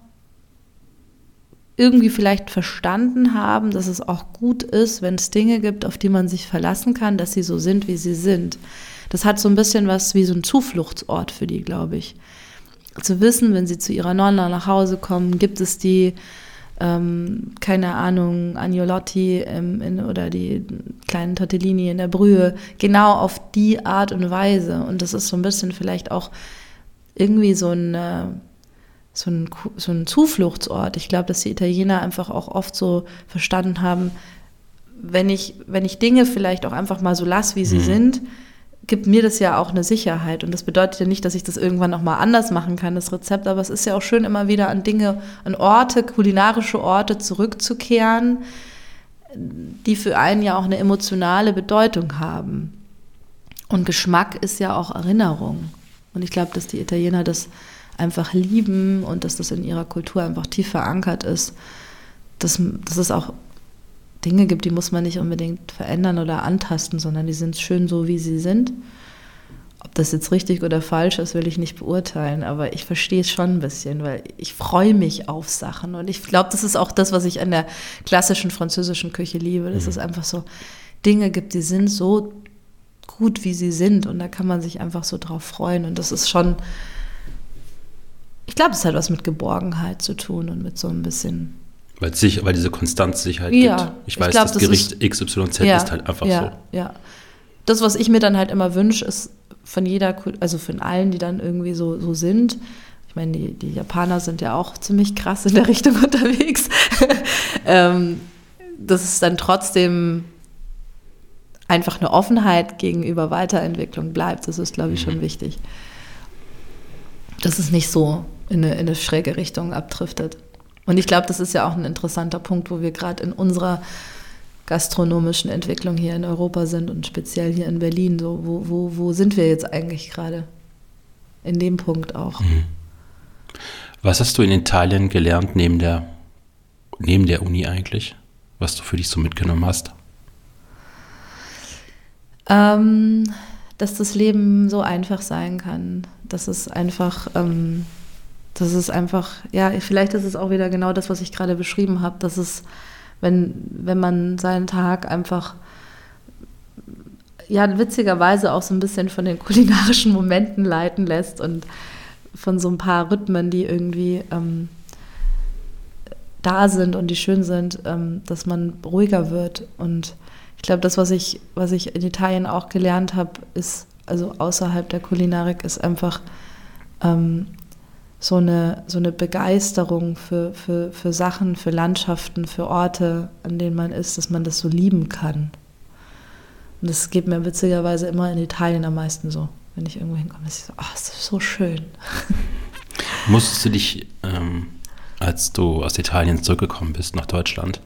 irgendwie vielleicht verstanden haben, dass es auch gut ist, wenn es Dinge gibt, auf die man sich verlassen kann, dass sie so sind, wie sie sind. Das hat so ein bisschen was wie so ein Zufluchtsort für die, glaube ich. Zu wissen, wenn sie zu ihrer Nonna nach Hause kommen, gibt es die, ähm, keine Ahnung, Agnolotti ähm, in, oder die kleinen Tortellini in der Brühe, genau auf die Art und Weise. Und das ist so ein bisschen vielleicht auch irgendwie so ein, äh, so ein, so ein Zufluchtsort. Ich glaube, dass die Italiener einfach auch oft so verstanden haben, wenn ich, wenn ich Dinge vielleicht auch einfach mal so lasse, wie sie mhm. sind, gibt mir das ja auch eine Sicherheit. Und das bedeutet ja nicht, dass ich das irgendwann nochmal anders machen kann, das Rezept, aber es ist ja auch schön, immer wieder an Dinge, an Orte, kulinarische Orte zurückzukehren, die für einen ja auch eine emotionale Bedeutung haben. Und Geschmack ist ja auch Erinnerung. Und ich glaube, dass die Italiener das einfach lieben und dass das in ihrer Kultur einfach tief verankert ist, dass, dass es auch Dinge gibt, die muss man nicht unbedingt verändern oder antasten, sondern die sind schön so, wie sie sind. Ob das jetzt richtig oder falsch ist, will ich nicht beurteilen, aber ich verstehe es schon ein bisschen, weil ich freue mich auf Sachen. Und ich glaube, das ist auch das, was ich an der klassischen französischen Küche liebe, dass mhm. es einfach so Dinge gibt, die sind so gut, wie sie sind. Und da kann man sich einfach so drauf freuen. Und das ist schon, ich glaube, es hat was mit Geborgenheit zu tun und mit so ein bisschen. Weil, sich, weil diese Konstanzsicherheit ja, gibt. Ich weiß, ich glaub, das, das Gericht ist, XYZ ja, ist halt einfach ja, so. Ja. Das, was ich mir dann halt immer wünsche, ist von jeder, also von allen, die dann irgendwie so, so sind. Ich meine, die, die Japaner sind ja auch ziemlich krass in der Richtung unterwegs. ähm, dass es dann trotzdem einfach eine Offenheit gegenüber Weiterentwicklung bleibt. Das ist, glaube ich, schon mhm. wichtig. Dass es nicht so in eine, in eine schräge Richtung abdriftet. Und ich glaube, das ist ja auch ein interessanter Punkt, wo wir gerade in unserer gastronomischen Entwicklung hier in Europa sind und speziell hier in Berlin. So, wo, wo, wo sind wir jetzt eigentlich gerade? In dem Punkt auch. Mhm. Was hast du in Italien gelernt neben der, neben der Uni eigentlich, was du für dich so mitgenommen hast? Ähm, dass das Leben so einfach sein kann. Dass es einfach, ähm, dass es einfach, ja, vielleicht ist es auch wieder genau das, was ich gerade beschrieben habe, dass es, wenn, wenn man seinen Tag einfach ja, witzigerweise auch so ein bisschen von den kulinarischen Momenten leiten lässt und von so ein paar Rhythmen, die irgendwie ähm, da sind und die schön sind, ähm, dass man ruhiger wird und glaube, das, was ich, was ich in Italien auch gelernt habe, ist also außerhalb der Kulinarik, ist einfach ähm, so, eine, so eine Begeisterung für, für, für Sachen, für Landschaften, für Orte, an denen man ist, dass man das so lieben kann. Und das geht mir witzigerweise immer in Italien am meisten so. Wenn ich irgendwo hinkomme, ist ich so, oh, so schön. Musstest du dich, ähm, als du aus Italien zurückgekommen bist nach Deutschland,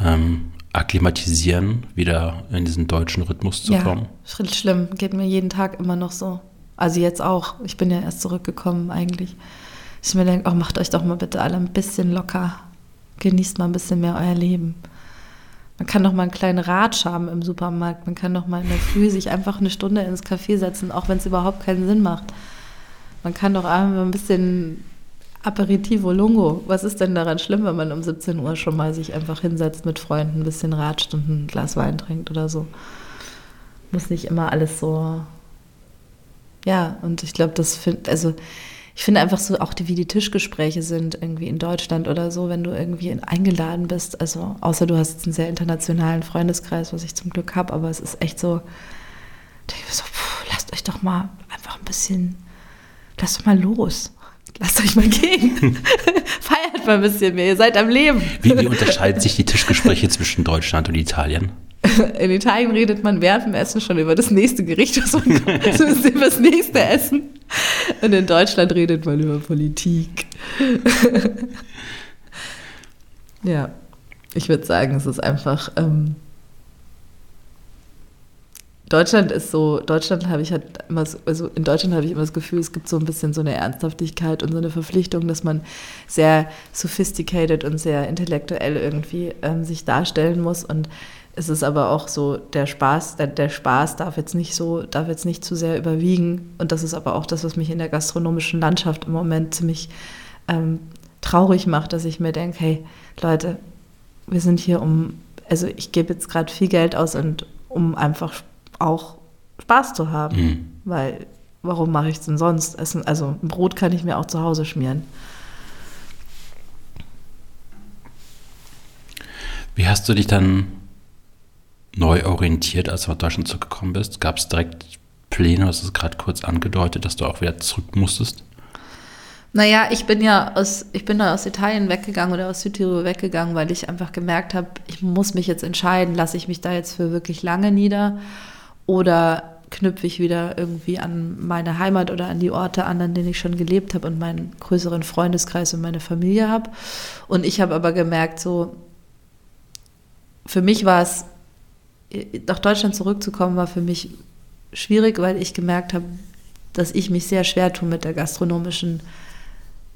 ähm, akklimatisieren, wieder in diesen deutschen Rhythmus zu ja, kommen? Schlimm, geht mir jeden Tag immer noch so. Also jetzt auch. Ich bin ja erst zurückgekommen eigentlich. Ich mir denke, oh, macht euch doch mal bitte alle ein bisschen locker. Genießt mal ein bisschen mehr euer Leben. Man kann doch mal einen kleinen Ratsch haben im Supermarkt. Man kann doch mal in der Früh sich einfach eine Stunde ins Café setzen, auch wenn es überhaupt keinen Sinn macht. Man kann doch einfach ein bisschen Aperitivo Lungo. Was ist denn daran schlimm, wenn man um 17 Uhr schon mal sich einfach hinsetzt mit Freunden, ein bisschen ratscht und ein Glas Wein trinkt oder so? Muss nicht immer alles so. Ja, und ich glaube, das finde, also ich finde einfach so, auch die, wie die Tischgespräche sind irgendwie in Deutschland oder so, wenn du irgendwie eingeladen bist. Also, außer du hast jetzt einen sehr internationalen Freundeskreis, was ich zum Glück habe, aber es ist echt so, denke ich so, pff, lasst euch doch mal einfach ein bisschen, lasst doch mal los lasst euch mal gehen. Feiert mal ein bisschen mehr, ihr seid am Leben. Wie, wie unterscheiden sich die Tischgespräche zwischen Deutschland und Italien? In Italien redet man während dem Essen schon über das nächste Gericht, was man kommt, also über das nächste Essen. Und in Deutschland redet man über Politik. ja, ich würde sagen, es ist einfach ähm, Deutschland ist so, Deutschland habe ich halt immer, so, also in Deutschland habe ich immer das Gefühl, es gibt so ein bisschen so eine Ernsthaftigkeit und so eine Verpflichtung, dass man sehr sophisticated und sehr intellektuell irgendwie ähm, sich darstellen muss und es ist aber auch so, der Spaß, der, der, Spaß darf jetzt nicht so, darf jetzt nicht zu sehr überwiegen. Und das ist aber auch das, was mich in der gastronomischen Landschaft im Moment ziemlich ähm, traurig macht, dass ich mir denke, hey, Leute, wir sind hier um, also ich gebe jetzt gerade viel Geld aus und um einfach auch Spaß zu haben. Mhm. Weil, warum mache ich es denn sonst? Essen, also ein Brot kann ich mir auch zu Hause schmieren. Wie hast du dich dann neu orientiert, als du nach Deutschland zurückgekommen bist? Gab es direkt Pläne, du hast es gerade kurz angedeutet, dass du auch wieder zurück musstest? Naja, ich bin ja aus, ich bin da aus Italien weggegangen oder aus Südtirol weggegangen, weil ich einfach gemerkt habe, ich muss mich jetzt entscheiden, lasse ich mich da jetzt für wirklich lange nieder oder knüpfe ich wieder irgendwie an meine Heimat oder an die Orte an, an denen ich schon gelebt habe und meinen größeren Freundeskreis und meine Familie habe. Und ich habe aber gemerkt, so, für mich war es, nach Deutschland zurückzukommen, war für mich schwierig, weil ich gemerkt habe, dass ich mich sehr schwer tue mit der gastronomischen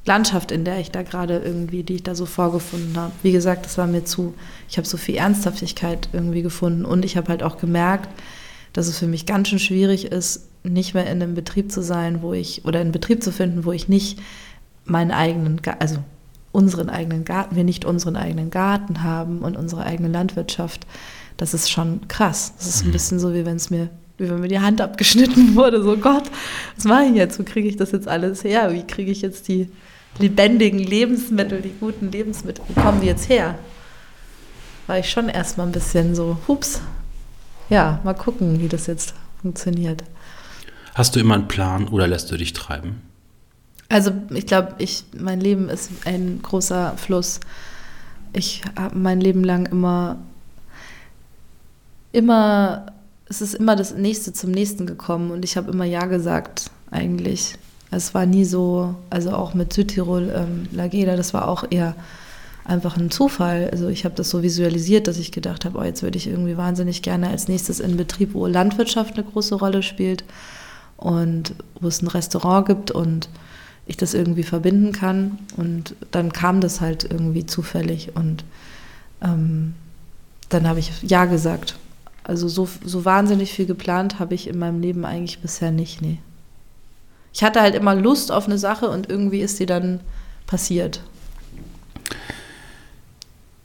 Landschaft, in der ich da gerade irgendwie, die ich da so vorgefunden habe. Wie gesagt, das war mir zu, ich habe so viel Ernsthaftigkeit irgendwie gefunden und ich habe halt auch gemerkt, dass es für mich ganz schön schwierig ist, nicht mehr in einem Betrieb zu sein, wo ich, oder einen Betrieb zu finden, wo ich nicht meinen eigenen, also unseren eigenen Garten, wir nicht unseren eigenen Garten haben und unsere eigene Landwirtschaft. Das ist schon krass. Das ist ein mhm. bisschen so, wie wenn es mir, wie wenn mir die Hand abgeschnitten wurde. So Gott, was mache ich jetzt? Wo kriege ich das jetzt alles her? Wie kriege ich jetzt die lebendigen Lebensmittel, die guten Lebensmittel, wo kommen die jetzt her? War ich schon erstmal ein bisschen so, hups, ja, mal gucken, wie das jetzt funktioniert. Hast du immer einen Plan oder lässt du dich treiben? Also ich glaube, ich, mein Leben ist ein großer Fluss. Ich habe mein Leben lang immer, immer, es ist immer das Nächste zum Nächsten gekommen und ich habe immer Ja gesagt, eigentlich. Es war nie so, also auch mit Südtirol, ähm, Lageda, das war auch eher einfach ein Zufall. Also ich habe das so visualisiert, dass ich gedacht habe, oh, jetzt würde ich irgendwie wahnsinnig gerne als nächstes in Betrieb, wo Landwirtschaft eine große Rolle spielt und wo es ein Restaurant gibt und ich das irgendwie verbinden kann. Und dann kam das halt irgendwie zufällig und ähm, dann habe ich Ja gesagt. Also so, so wahnsinnig viel geplant habe ich in meinem Leben eigentlich bisher nicht, nee. Ich hatte halt immer Lust auf eine Sache und irgendwie ist sie dann passiert.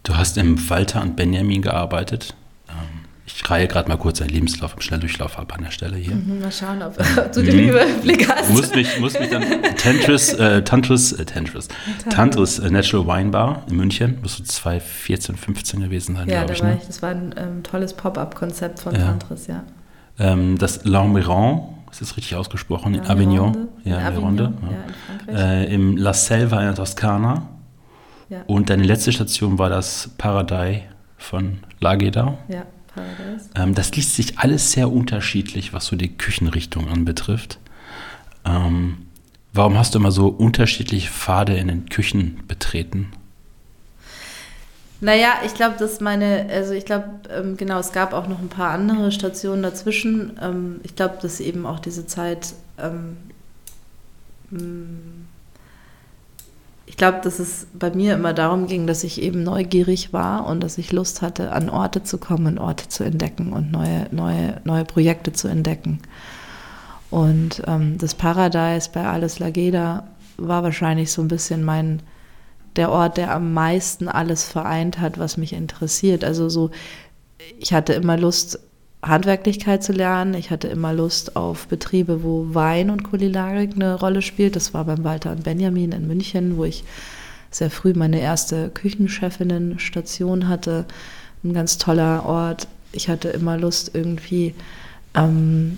Du hast im Walter und Benjamin gearbeitet. Ähm, ich reihe gerade mal kurz einen Lebenslauf im Schnelldurchlauf ab an der Stelle hier. Mhm, mal schauen, ob, ob du den Überblick hast. Muss mich, muss mich dann Tantris, äh, Tantris, äh, Tantris, Tantris äh, Natural Wine Bar in München, muss so 2014, 15 gewesen sein, ja, glaube ich. Ja, ne? das war ein ähm, tolles Pop-up-Konzept von ja. Tantris, ja. Ähm, das L'Ambiron, ist das richtig ausgesprochen? In Avignon. Ja, in Avignon, ja. ja. ja, in Frankreich. Äh, Im La Selva in der Toskana. Ja. Und deine letzte Station war das Paradei von Lageda. ja, Paradise. Ähm, das liest sich alles sehr unterschiedlich, was so die Küchenrichtung anbetrifft. Ähm, warum hast du immer so unterschiedliche Pfade in den Küchen betreten? Naja, ich glaube, dass meine, also ich glaube, ähm, genau, es gab auch noch ein paar andere Stationen dazwischen. Ähm, ich glaube, dass eben auch diese Zeit, ähm, ich glaube, dass es bei mir immer darum ging, dass ich eben neugierig war und dass ich Lust hatte, an Orte zu kommen und Orte zu entdecken und neue, neue, neue Projekte zu entdecken. Und ähm, das Paradise bei Alles Lageda war wahrscheinlich so ein bisschen mein, der Ort, der am meisten alles vereint hat, was mich interessiert. Also so, ich hatte immer Lust, Handwerklichkeit zu lernen. Ich hatte immer Lust auf Betriebe, wo Wein und Kulinarik eine Rolle spielt. Das war beim Walter und Benjamin in München, wo ich sehr früh meine erste Küchenchefinnen-Station hatte. Ein ganz toller Ort. Ich hatte immer Lust, irgendwie ähm,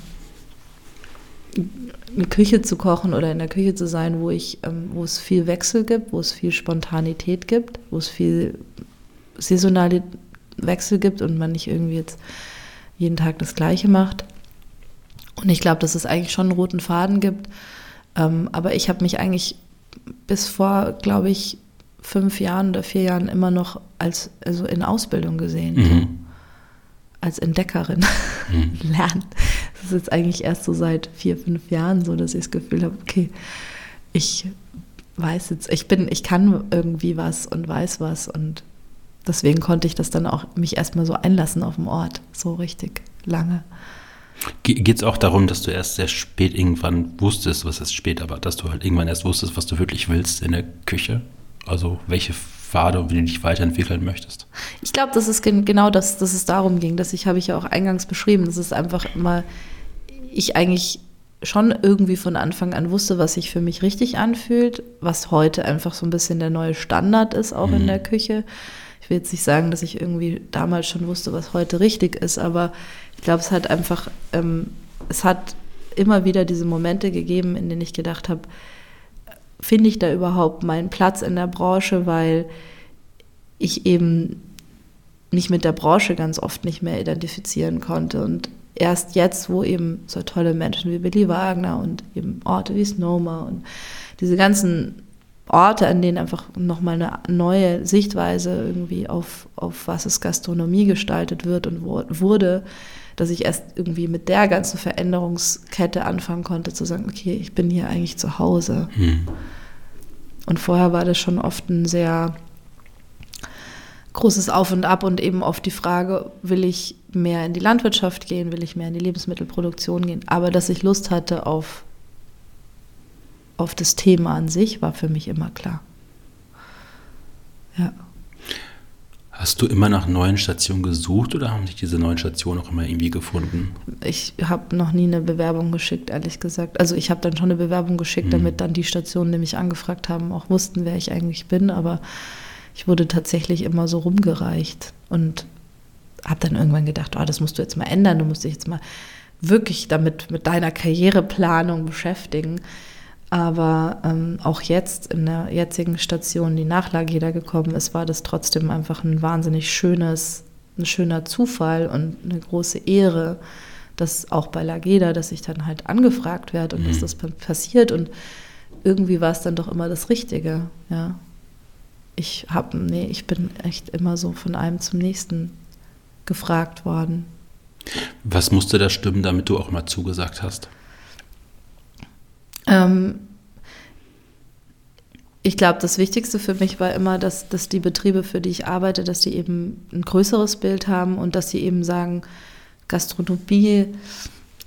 eine Küche zu kochen oder in der Küche zu sein, wo ich, ähm, wo es viel Wechsel gibt, wo es viel Spontanität gibt, wo es viel saisonale Wechsel gibt und man nicht irgendwie jetzt jeden Tag das Gleiche macht. Und ich glaube, dass es eigentlich schon einen roten Faden gibt. Ähm, aber ich habe mich eigentlich bis vor, glaube ich, fünf Jahren oder vier Jahren immer noch als also in Ausbildung gesehen. Mhm. als Entdeckerin lernen. Das ist jetzt eigentlich erst so seit vier, fünf Jahren so, dass ich das Gefühl habe, okay, ich weiß jetzt, ich bin, ich kann irgendwie was und weiß was und deswegen konnte ich das dann auch mich erstmal so einlassen auf dem Ort, so richtig lange. Geht es auch darum, dass du erst sehr spät irgendwann wusstest, was ist spät, aber dass du halt irgendwann erst wusstest, was du wirklich willst in der Küche? Also welche Pfade und wie du dich weiterentwickeln möchtest? Ich glaube, das ist gen genau das, dass es darum ging. Das ich habe ich ja auch eingangs beschrieben. Das ist einfach immer, ich eigentlich schon irgendwie von Anfang an wusste, was sich für mich richtig anfühlt, was heute einfach so ein bisschen der neue Standard ist, auch in der Küche. Ich will jetzt nicht sagen, dass ich irgendwie damals schon wusste, was heute richtig ist, aber ich glaube, es hat einfach, ähm, es hat immer wieder diese Momente gegeben, in denen ich gedacht habe, finde ich da überhaupt meinen Platz in der Branche, weil ich eben mich mit der Branche ganz oft nicht mehr identifizieren konnte. Und erst jetzt, wo eben so tolle Menschen wie Billy Wagner und eben Orte wie Snowma und diese ganzen Orte, an denen einfach nochmal eine neue Sichtweise irgendwie auf, auf was es Gastronomie gestaltet wird und wo, wurde, dass ich erst irgendwie mit der ganzen Veränderungskette anfangen konnte, zu sagen, okay, ich bin hier eigentlich zu Hause. Hm. Und vorher war das schon oft ein sehr großes Auf und Ab und eben oft die Frage, will ich mehr in die Landwirtschaft gehen, will ich mehr in die Lebensmittelproduktion gehen. Aber dass ich Lust hatte auf, auf das Thema an sich, war für mich immer klar. Ja. Hast du immer nach neuen Stationen gesucht oder haben dich diese neuen Stationen auch immer irgendwie gefunden? Ich habe noch nie eine Bewerbung geschickt, ehrlich gesagt. Also ich habe dann schon eine Bewerbung geschickt, Mhm. damit dann die Stationen, die mich angefragt haben, auch wussten, wer ich eigentlich bin. Aber ich wurde tatsächlich immer so rumgereicht und habe dann irgendwann gedacht, oh, das musst du jetzt mal ändern, du musst dich jetzt mal wirklich damit mit deiner Karriereplanung beschäftigen. Aber ähm, auch jetzt in der jetzigen Station, die nach Lageda gekommen ist, war das trotzdem einfach ein wahnsinnig schönes, ein schöner Zufall und eine große Ehre, dass auch bei Lageda, dass ich dann halt angefragt werde und Mhm. dass das pa- passiert. Und irgendwie war es dann doch immer das Richtige, ja. Ich habe, nee, ich bin echt immer so von einem zum nächsten gefragt worden. Was musste da stimmen, damit du auch mal zugesagt hast? Ähm, ich glaube, das Wichtigste für mich war immer, dass, dass die Betriebe, für die ich arbeite, dass die eben ein größeres Bild haben und dass sie eben sagen, Gastronomie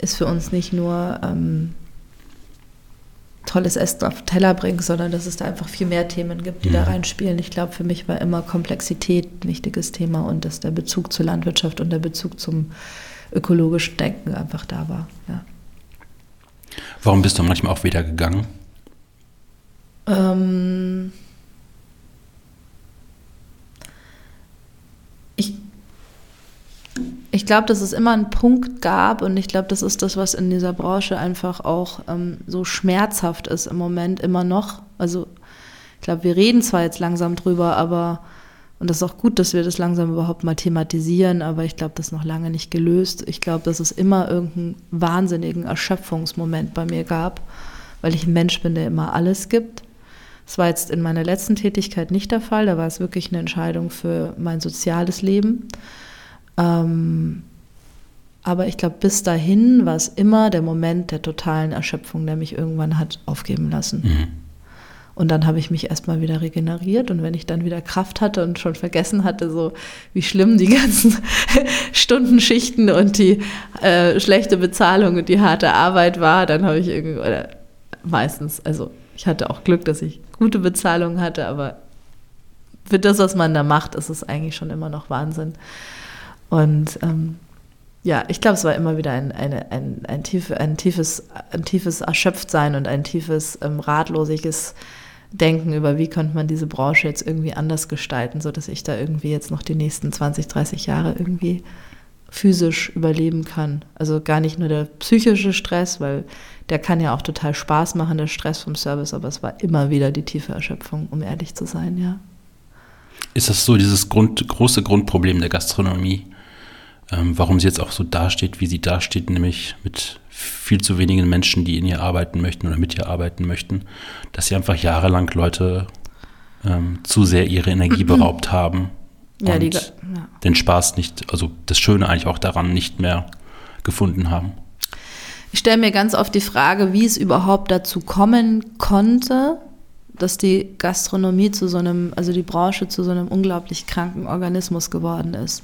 ist für uns nicht nur ähm, tolles Essen auf den Teller bringen, sondern dass es da einfach viel mehr Themen gibt, die da Mhm. reinspielen. Ich glaube, für mich war immer Komplexität ein wichtiges Thema und dass der Bezug zur Landwirtschaft und der Bezug zum ökologischen Denken einfach da war. Ja. Warum bist du manchmal auch wieder gegangen? Ähm ich Ich glaube, dass es immer einen Punkt gab und ich glaube, das ist das, was in dieser Branche einfach auch ähm, so schmerzhaft ist im Moment immer noch. Also ich glaube, wir reden zwar jetzt langsam drüber, aber und das ist auch gut, dass wir das langsam überhaupt mal thematisieren, aber ich glaube, das ist noch lange nicht gelöst. Ich glaube, dass es immer irgendeinen wahnsinnigen Erschöpfungsmoment bei mir gab, weil ich ein Mensch bin, der immer alles gibt. Das war jetzt in meiner letzten Tätigkeit nicht der Fall. Da war es wirklich eine Entscheidung für mein soziales Leben. Ähm, aber ich glaube, bis dahin war es immer der Moment der totalen Erschöpfung, der mich irgendwann hat aufgeben lassen. Mhm. Und dann habe ich mich erstmal wieder regeneriert und wenn ich dann wieder Kraft hatte und schon vergessen hatte, so wie schlimm die ganzen Stundenschichten und die äh, schlechte Bezahlung und die harte Arbeit war, dann habe ich irgendwie, oder meistens, also ich hatte auch Glück, dass ich gute Bezahlung hatte, aber für das, was man da macht, ist es eigentlich schon immer noch Wahnsinn. Und ähm, ja, ich glaube, es war immer wieder ein, eine, ein, ein, tiefe, ein, tiefes, ein tiefes Erschöpftsein und ein tiefes ähm, ratlosiges Denken über, wie könnte man diese Branche jetzt irgendwie anders gestalten, sodass ich da irgendwie jetzt noch die nächsten 20, 30 Jahre irgendwie physisch überleben kann. Also gar nicht nur der psychische Stress, weil der kann ja auch total Spaß machen, der Stress vom Service, aber es war immer wieder die tiefe Erschöpfung, um ehrlich zu sein, ja. Ist das so dieses Grund, große Grundproblem der Gastronomie, ähm, warum sie jetzt auch so dasteht, wie sie dasteht, nämlich mit viel zu wenigen Menschen, die in ihr arbeiten möchten oder mit ihr arbeiten möchten, dass sie einfach jahrelang Leute ähm, zu sehr ihre Energie beraubt haben ja, und die, ja. den Spaß nicht, also das Schöne eigentlich auch daran nicht mehr gefunden haben. Ich stelle mir ganz oft die Frage, wie es überhaupt dazu kommen konnte, dass die Gastronomie zu so einem, also die Branche zu so einem unglaublich kranken Organismus geworden ist.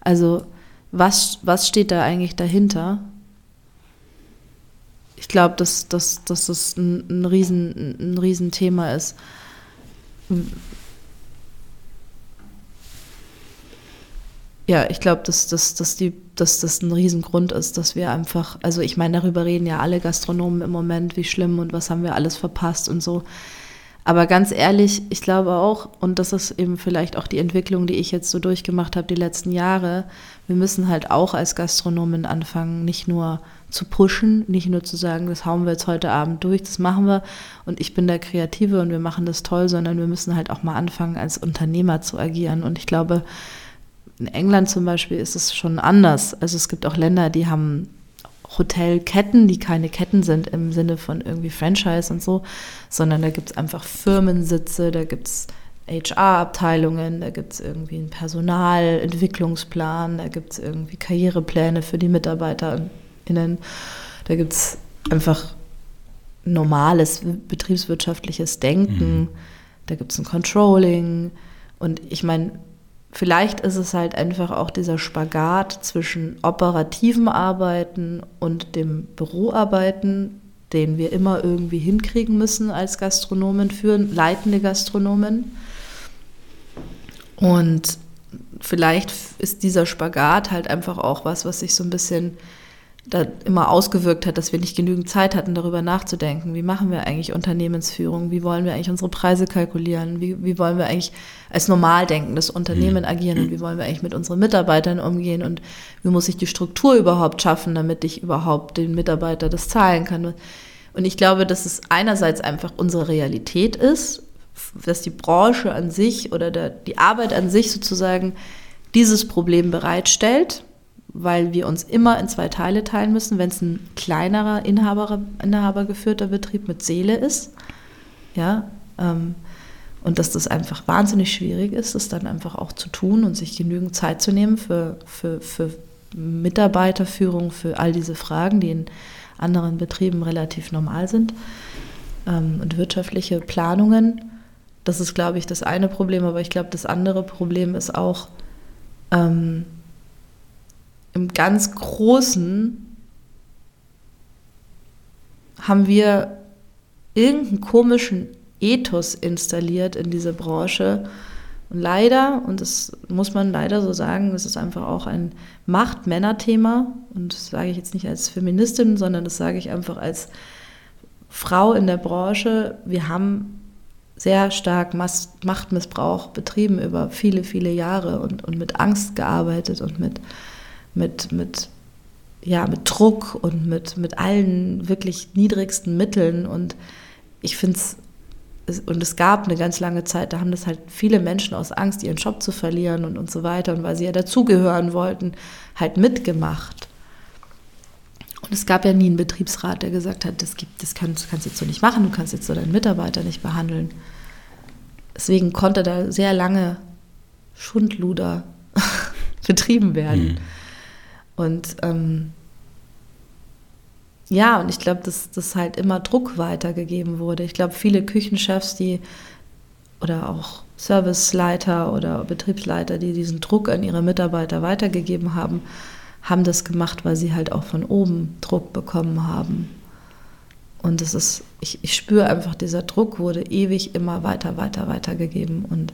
Also was, was steht da eigentlich dahinter? Ich glaube, dass, dass, dass das ein, ein, Riesen, ein Riesenthema ist. Ja, ich glaube, dass, dass, dass, dass das ein Riesengrund ist, dass wir einfach, also ich meine, darüber reden ja alle Gastronomen im Moment, wie schlimm und was haben wir alles verpasst und so. Aber ganz ehrlich, ich glaube auch, und das ist eben vielleicht auch die Entwicklung, die ich jetzt so durchgemacht habe die letzten Jahre, wir müssen halt auch als Gastronomen anfangen, nicht nur zu pushen, nicht nur zu sagen, das hauen wir jetzt heute Abend durch, das machen wir und ich bin der Kreative und wir machen das toll, sondern wir müssen halt auch mal anfangen, als Unternehmer zu agieren. Und ich glaube, in England zum Beispiel ist es schon anders. Also es gibt auch Länder, die haben Hotelketten, die keine Ketten sind im Sinne von irgendwie Franchise und so, sondern da gibt es einfach Firmensitze, da gibt es HR-Abteilungen, da gibt es irgendwie einen Personalentwicklungsplan, da gibt es irgendwie Karrierepläne für die MitarbeiterInnen, da gibt es einfach normales betriebswirtschaftliches Denken, mhm. da gibt es ein Controlling und ich meine, Vielleicht ist es halt einfach auch dieser Spagat zwischen operativem Arbeiten und dem Büroarbeiten, den wir immer irgendwie hinkriegen müssen als Gastronomen führen, leitende Gastronomen. Und vielleicht ist dieser Spagat halt einfach auch was, was sich so ein bisschen da immer ausgewirkt hat, dass wir nicht genügend Zeit hatten, darüber nachzudenken. Wie machen wir eigentlich Unternehmensführung? Wie wollen wir eigentlich unsere Preise kalkulieren? Wie, wie wollen wir eigentlich als normal denkendes Unternehmen mhm. agieren? Und wie wollen wir eigentlich mit unseren Mitarbeitern umgehen? Und wie muss ich die Struktur überhaupt schaffen, damit ich überhaupt den Mitarbeiter das zahlen kann? Und ich glaube, dass es einerseits einfach unsere Realität ist, dass die Branche an sich oder der, die Arbeit an sich sozusagen dieses Problem bereitstellt weil wir uns immer in zwei Teile teilen müssen, wenn es ein kleinerer Inhaber, inhabergeführter Betrieb mit Seele ist. Ja, ähm, und dass das einfach wahnsinnig schwierig ist, das dann einfach auch zu tun und sich genügend Zeit zu nehmen für, für, für Mitarbeiterführung, für all diese Fragen, die in anderen Betrieben relativ normal sind. Ähm, und wirtschaftliche Planungen, das ist, glaube ich, das eine Problem, aber ich glaube, das andere Problem ist auch, ähm, im ganz Großen haben wir irgendeinen komischen Ethos installiert in diese Branche. Und leider, und das muss man leider so sagen, das ist einfach auch ein Macht-Männer-Thema. Und das sage ich jetzt nicht als Feministin, sondern das sage ich einfach als Frau in der Branche. Wir haben sehr stark Machtmissbrauch betrieben über viele, viele Jahre und, und mit Angst gearbeitet und mit mit, mit, ja, mit Druck und mit, mit allen wirklich niedrigsten Mitteln. Und ich finde es, und es gab eine ganz lange Zeit, da haben das halt viele Menschen aus Angst, ihren Job zu verlieren und, und so weiter. Und weil sie ja dazugehören wollten, halt mitgemacht. Und es gab ja nie einen Betriebsrat, der gesagt hat, das, gibt, das, kannst, kannst du jetzt so nicht machen, du kannst jetzt so deinen Mitarbeiter nicht behandeln. Deswegen konnte da sehr lange Schundluder betrieben werden. Mhm. Und ähm, ja, und ich glaube, dass, dass halt immer Druck weitergegeben wurde. Ich glaube, viele Küchenchefs, die oder auch Serviceleiter oder Betriebsleiter, die diesen Druck an ihre Mitarbeiter weitergegeben haben, haben das gemacht, weil sie halt auch von oben Druck bekommen haben. Und es ist, ich, ich spüre einfach, dieser Druck wurde ewig immer weiter, weiter, weiter gegeben. Und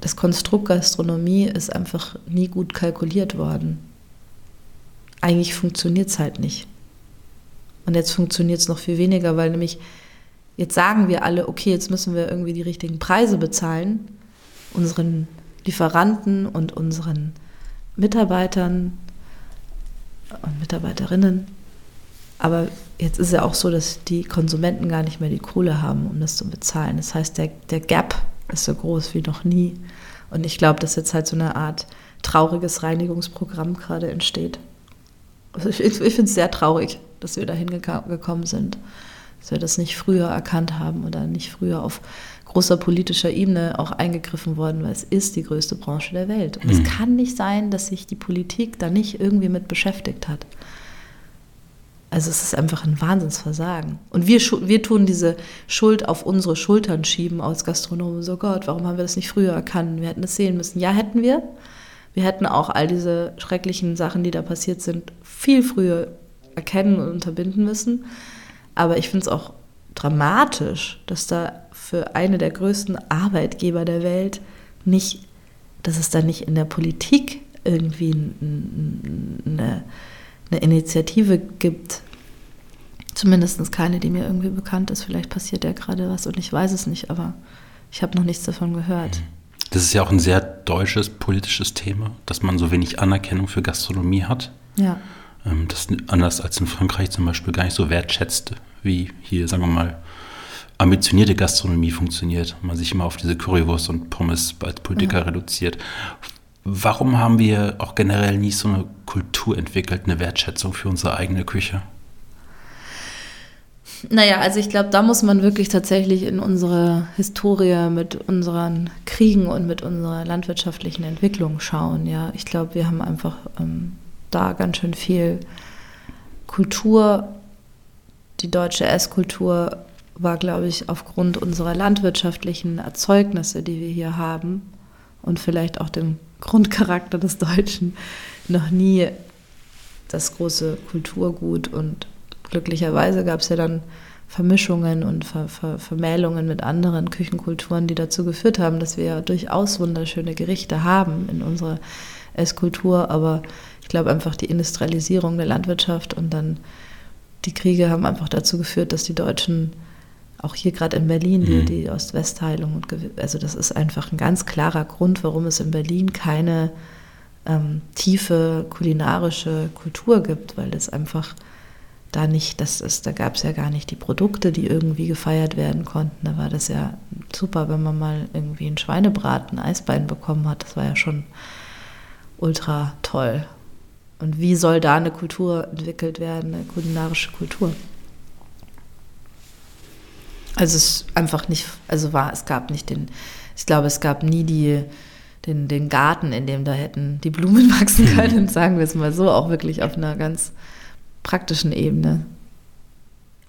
das Konstrukt Gastronomie ist einfach nie gut kalkuliert worden. Eigentlich funktioniert es halt nicht. Und jetzt funktioniert es noch viel weniger, weil nämlich jetzt sagen wir alle, okay, jetzt müssen wir irgendwie die richtigen Preise bezahlen, unseren Lieferanten und unseren Mitarbeitern und Mitarbeiterinnen. Aber jetzt ist ja auch so, dass die Konsumenten gar nicht mehr die Kohle haben, um das zu bezahlen. Das heißt, der, der Gap ist so groß wie noch nie. Und ich glaube, dass jetzt halt so eine Art trauriges Reinigungsprogramm gerade entsteht. Also ich, ich finde es sehr traurig, dass wir dahin gekommen sind, dass wir das nicht früher erkannt haben oder nicht früher auf großer politischer Ebene auch eingegriffen worden, weil es ist die größte Branche der Welt. Und mhm. es kann nicht sein, dass sich die Politik da nicht irgendwie mit beschäftigt hat. Also es ist einfach ein Wahnsinnsversagen. Und wir, wir tun diese Schuld auf unsere Schultern schieben als Gastronomen. So Gott, warum haben wir das nicht früher erkannt? Wir hätten es sehen müssen. Ja, hätten wir. Wir hätten auch all diese schrecklichen Sachen, die da passiert sind, viel früher erkennen und unterbinden müssen. Aber ich finde es auch dramatisch, dass da für eine der größten Arbeitgeber der Welt nicht, dass es da nicht in der Politik irgendwie eine, eine Initiative gibt. Zumindest keine, die mir irgendwie bekannt ist. Vielleicht passiert ja gerade was und ich weiß es nicht, aber ich habe noch nichts davon gehört. Das ist ja auch ein sehr deutsches politisches Thema, dass man so wenig Anerkennung für Gastronomie hat. Ja. Ähm, das anders als in Frankreich zum Beispiel gar nicht so wertschätzt, wie hier, sagen wir mal, ambitionierte Gastronomie funktioniert. Man sich immer auf diese Currywurst und Pommes als Politiker ja. reduziert. Warum haben wir auch generell nie so eine Kultur entwickelt, eine Wertschätzung für unsere eigene Küche? Naja, also ich glaube, da muss man wirklich tatsächlich in unsere Historie mit unseren Kriegen und mit unserer landwirtschaftlichen Entwicklung schauen. Ja, ich glaube, wir haben einfach ähm, da ganz schön viel Kultur, die deutsche Esskultur war, glaube ich, aufgrund unserer landwirtschaftlichen Erzeugnisse, die wir hier haben und vielleicht auch dem Grundcharakter des Deutschen noch nie das große Kulturgut. Und glücklicherweise gab es ja dann Vermischungen und Ver Ver Vermählungen mit anderen Küchenkulturen, die dazu geführt haben, dass wir ja durchaus wunderschöne Gerichte haben in unserer Esskultur. Aber glaube einfach die Industrialisierung der Landwirtschaft und dann die Kriege haben einfach dazu geführt, dass die Deutschen auch hier gerade in Berlin, die, mhm. die Ost-West-Teilung. Also das ist einfach ein ganz klarer Grund, warum es in Berlin keine ähm, tiefe kulinarische Kultur gibt, weil es einfach da nicht, das ist, da gab es ja gar nicht die Produkte, die irgendwie gefeiert werden konnten. Da war das ja super, wenn man mal irgendwie ein Schweinebraten, ein Eisbein bekommen hat. Das war ja schon ultra toll. Und wie soll da eine Kultur entwickelt werden, eine kulinarische Kultur? Also es einfach nicht, also war, es gab nicht den, ich glaube, es gab nie die, den, den Garten, in dem da hätten die Blumen wachsen mhm. können, sagen wir es mal so, auch wirklich auf einer ganz praktischen Ebene.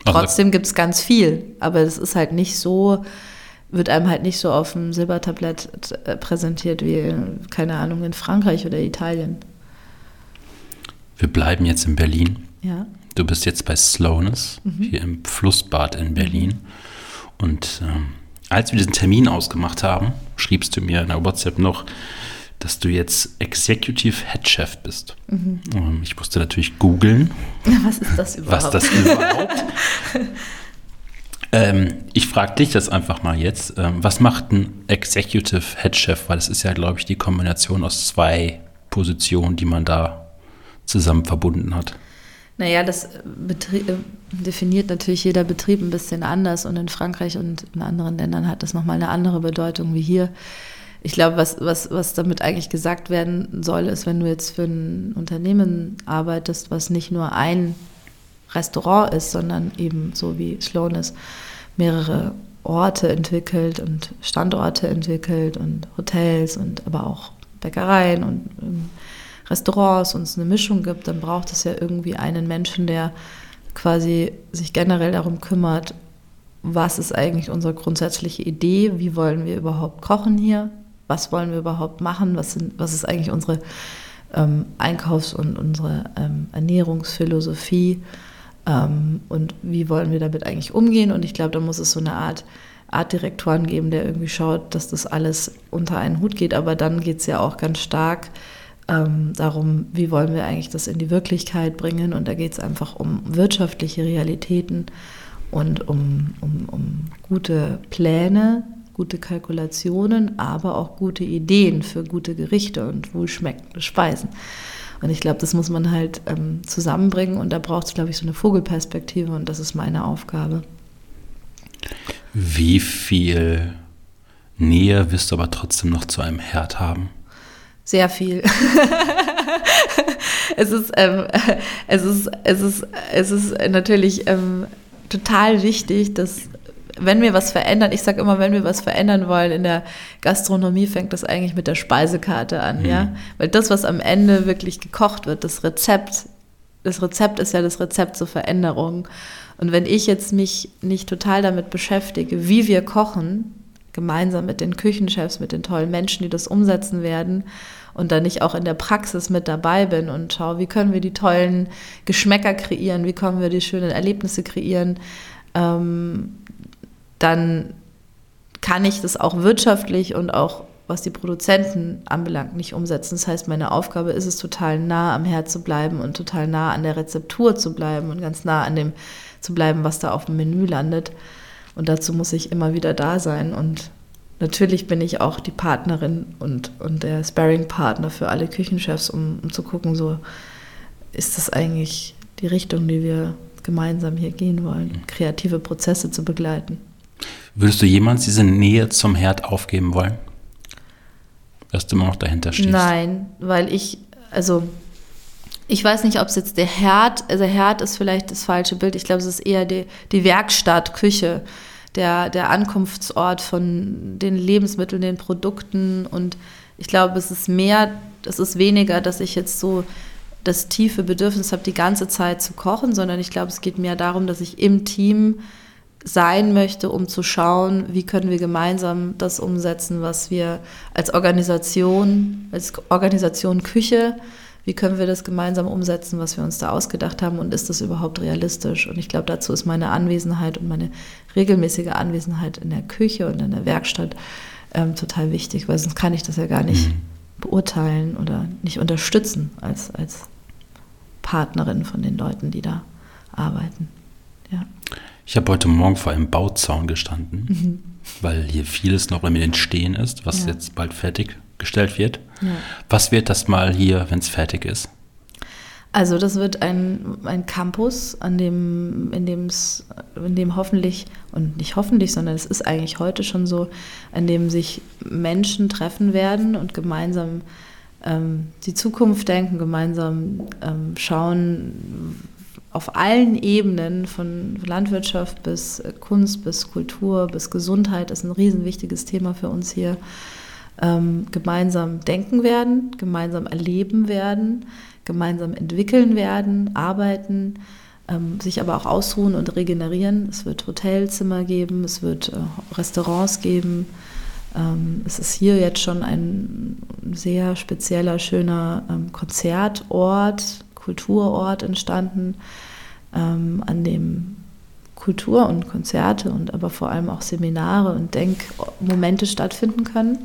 Also Trotzdem gibt es ganz viel, aber es ist halt nicht so, wird einem halt nicht so auf dem Silbertablett äh, präsentiert wie, keine Ahnung, in Frankreich oder Italien. Wir bleiben jetzt in Berlin. Ja. Du bist jetzt bei Slowness, mhm. hier im Flussbad in Berlin. Und ähm, als wir diesen Termin ausgemacht haben, schriebst du mir in der WhatsApp noch, dass du jetzt Executive Head Chef bist. Mhm. Ähm, ich musste natürlich googeln. Was ist das überhaupt? Was das überhaupt? ähm, ich frage dich das einfach mal jetzt. Ähm, was macht ein Executive Head Chef? Weil es ist ja, glaube ich, die Kombination aus zwei Position, die man da zusammen verbunden hat? Naja, das Betrieb, äh, definiert natürlich jeder Betrieb ein bisschen anders und in Frankreich und in anderen Ländern hat das nochmal eine andere Bedeutung wie hier. Ich glaube, was, was, was damit eigentlich gesagt werden soll, ist, wenn du jetzt für ein Unternehmen arbeitest, was nicht nur ein Restaurant ist, sondern eben so wie Sloan ist, mehrere Orte entwickelt und Standorte entwickelt und Hotels und aber auch Bäckereien und ähm, Restaurants und es eine Mischung gibt, dann braucht es ja irgendwie einen Menschen, der quasi sich generell darum kümmert, was ist eigentlich unsere grundsätzliche Idee, wie wollen wir überhaupt kochen hier, was wollen wir überhaupt machen, was, sind, was ist eigentlich unsere ähm, Einkaufs- und unsere ähm, Ernährungsphilosophie ähm, und wie wollen wir damit eigentlich umgehen. Und ich glaube, da muss es so eine Art Artdirektoren geben, der irgendwie schaut, dass das alles unter einen Hut geht. Aber dann geht es ja auch ganz stark ähm, darum, wie wollen wir eigentlich das in die Wirklichkeit bringen. Und da geht es einfach um wirtschaftliche Realitäten und um, um, um gute Pläne, gute Kalkulationen, aber auch gute Ideen für gute Gerichte und wohlschmeckende Speisen. Und ich glaube, das muss man halt ähm, zusammenbringen und da braucht es, glaube ich, so eine Vogelperspektive und das ist meine Aufgabe. Wie viel Nähe wirst du aber trotzdem noch zu einem Herd haben? Sehr viel. es, ist, ähm, es, ist, es, ist, es ist natürlich ähm, total wichtig, dass wenn wir was verändern, ich sage immer, wenn wir was verändern wollen in der Gastronomie, fängt das eigentlich mit der Speisekarte an, mhm. ja. Weil das, was am Ende wirklich gekocht wird, das Rezept, das Rezept ist ja das Rezept zur Veränderung. Und wenn ich jetzt mich nicht total damit beschäftige, wie wir kochen, gemeinsam mit den Küchenchefs, mit den tollen Menschen, die das umsetzen werden, und dann nicht auch in der Praxis mit dabei bin und schaue, wie können wir die tollen Geschmäcker kreieren, wie können wir die schönen Erlebnisse kreieren, ähm, dann kann ich das auch wirtschaftlich und auch was die Produzenten anbelangt, nicht umsetzen. Das heißt, meine Aufgabe ist es, total nah am Herd zu bleiben und total nah an der Rezeptur zu bleiben und ganz nah an dem zu bleiben, was da auf dem Menü landet. Und dazu muss ich immer wieder da sein. Und natürlich bin ich auch die Partnerin und, und der Sparring-Partner für alle Küchenchefs, um, um zu gucken, so ist das eigentlich die Richtung, die wir gemeinsam hier gehen wollen, kreative Prozesse zu begleiten. Würdest du jemals diese Nähe zum Herd aufgeben wollen? Dass du immer noch dahinter stehst? Nein, weil ich, also ich weiß nicht, ob es jetzt der Herd, also Herd ist vielleicht das falsche Bild. Ich glaube, es ist eher die, die Werkstatt, Küche, der, der Ankunftsort von den Lebensmitteln, den Produkten. Und ich glaube, es ist mehr, es ist weniger, dass ich jetzt so das tiefe Bedürfnis habe, die ganze Zeit zu kochen, sondern ich glaube, es geht mehr darum, dass ich im Team sein möchte, um zu schauen, wie können wir gemeinsam das umsetzen, was wir als Organisation, als Organisation Küche, wie können wir das gemeinsam umsetzen, was wir uns da ausgedacht haben und ist das überhaupt realistisch? Und ich glaube, dazu ist meine Anwesenheit und meine regelmäßige Anwesenheit in der Küche und in der Werkstatt ähm, total wichtig, weil sonst kann ich das ja gar nicht mhm. beurteilen oder nicht unterstützen als, als Partnerin von den Leuten, die da arbeiten. Ja. Ich habe heute Morgen vor einem Bauzaun gestanden, mhm. weil hier vieles noch im Entstehen ist, was ja. jetzt bald fertiggestellt wird. Ja. Was wird das mal hier, wenn es fertig ist? Also das wird ein, ein Campus, an dem, in, dem's, in dem hoffentlich, und nicht hoffentlich, sondern es ist eigentlich heute schon so, an dem sich Menschen treffen werden und gemeinsam ähm, die Zukunft denken, gemeinsam ähm, schauen, auf allen Ebenen, von Landwirtschaft bis Kunst, bis Kultur, bis Gesundheit, ist ein riesenwichtiges Thema für uns hier, ähm, gemeinsam denken werden, gemeinsam erleben werden, gemeinsam entwickeln werden, arbeiten, ähm, sich aber auch ausruhen und regenerieren. Es wird Hotelzimmer geben, es wird äh, Restaurants geben. Ähm, es ist hier jetzt schon ein sehr spezieller, schöner ähm, Konzertort, Kulturort entstanden, ähm, an dem Kultur und Konzerte und aber vor allem auch Seminare und Denkmomente stattfinden können,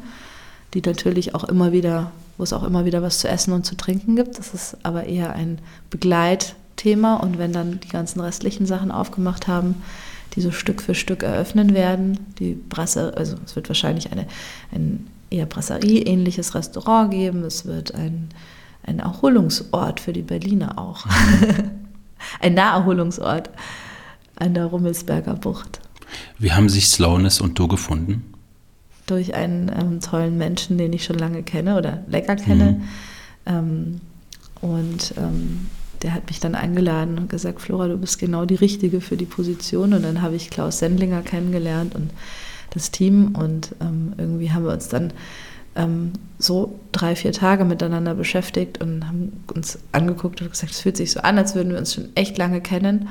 die natürlich auch immer wieder, wo es auch immer wieder was zu essen und zu trinken gibt. Das ist aber eher ein Begleitthema und wenn dann die ganzen restlichen Sachen aufgemacht haben, die so Stück für Stück eröffnen werden, die Brasserie, also es wird wahrscheinlich eine, ein eher Brasserie-ähnliches Restaurant geben, es wird ein ein Erholungsort für die Berliner auch. ein Naherholungsort an der Rummelsberger Bucht. Wie haben sich Slowness und du gefunden? Durch einen ähm, tollen Menschen, den ich schon lange kenne oder lecker kenne. Mhm. Ähm, und ähm, der hat mich dann eingeladen und gesagt, Flora, du bist genau die Richtige für die Position. Und dann habe ich Klaus Sendlinger kennengelernt und das Team. Und ähm, irgendwie haben wir uns dann ähm, so drei, vier Tage miteinander beschäftigt und haben uns angeguckt und gesagt, es fühlt sich so an, als würden wir uns schon echt lange kennen.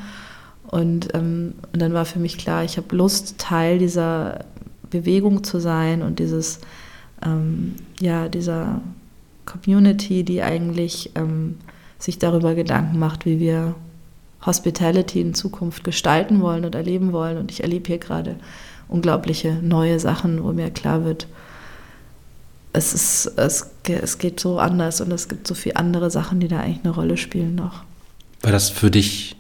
Und, ähm, und dann war für mich klar, ich habe Lust, Teil dieser Bewegung zu sein und dieses, ähm, ja, dieser Community, die eigentlich ähm, sich darüber Gedanken macht, wie wir Hospitality in Zukunft gestalten wollen und erleben wollen. Und ich erlebe hier gerade unglaubliche neue Sachen, wo mir klar wird, es, ist, es, es geht so anders und es gibt so viele andere Sachen, die da eigentlich eine Rolle spielen noch. War das für dich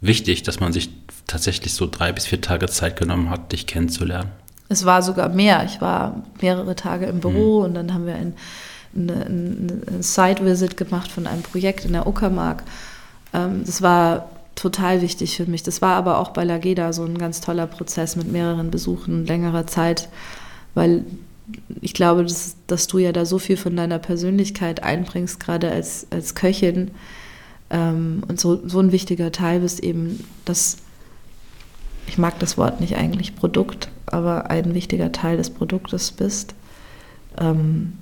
wichtig, dass man sich tatsächlich so drei bis vier Tage Zeit genommen hat, dich kennenzulernen? Es war sogar mehr. Ich war mehrere Tage im Büro mhm. und dann haben wir ein eine, eine Site-Visit gemacht von einem Projekt in der Uckermark. Ähm, das war total wichtig für mich. Das war aber auch bei Lageda so ein ganz toller Prozess mit mehreren Besuchen, längerer Zeit, weil ich glaube, dass, dass du ja da so viel von deiner Persönlichkeit einbringst, gerade als, als Köchin. Ähm, und so, so ein wichtiger Teil bist eben, dass ich mag das Wort nicht eigentlich Produkt, aber ein wichtiger Teil des Produktes bist. Ähm,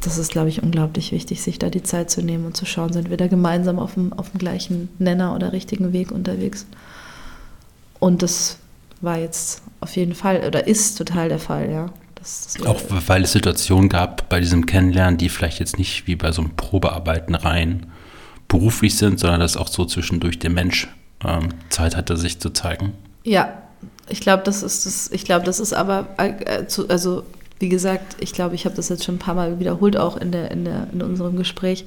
das ist, glaube ich, unglaublich wichtig, sich da die Zeit zu nehmen und zu schauen, sind wir da gemeinsam auf dem, auf dem gleichen Nenner oder richtigen Weg unterwegs. Und das war jetzt auf jeden Fall oder ist total der Fall, ja. Das, das Auch weil es Situationen gab bei diesem Kennenlernen, die vielleicht jetzt nicht wie bei so einem Probearbeiten rein beruflich sind, sondern dass auch so zwischendurch der Mensch ähm, Zeit hatte, sich zu zeigen. Ja, ich glaube, das ist das, ich glaube, das ist aber äh, zu, also wie gesagt, ich glaube, ich habe das jetzt schon ein paar Mal wiederholt, auch in, der, in, der, in unserem Gespräch.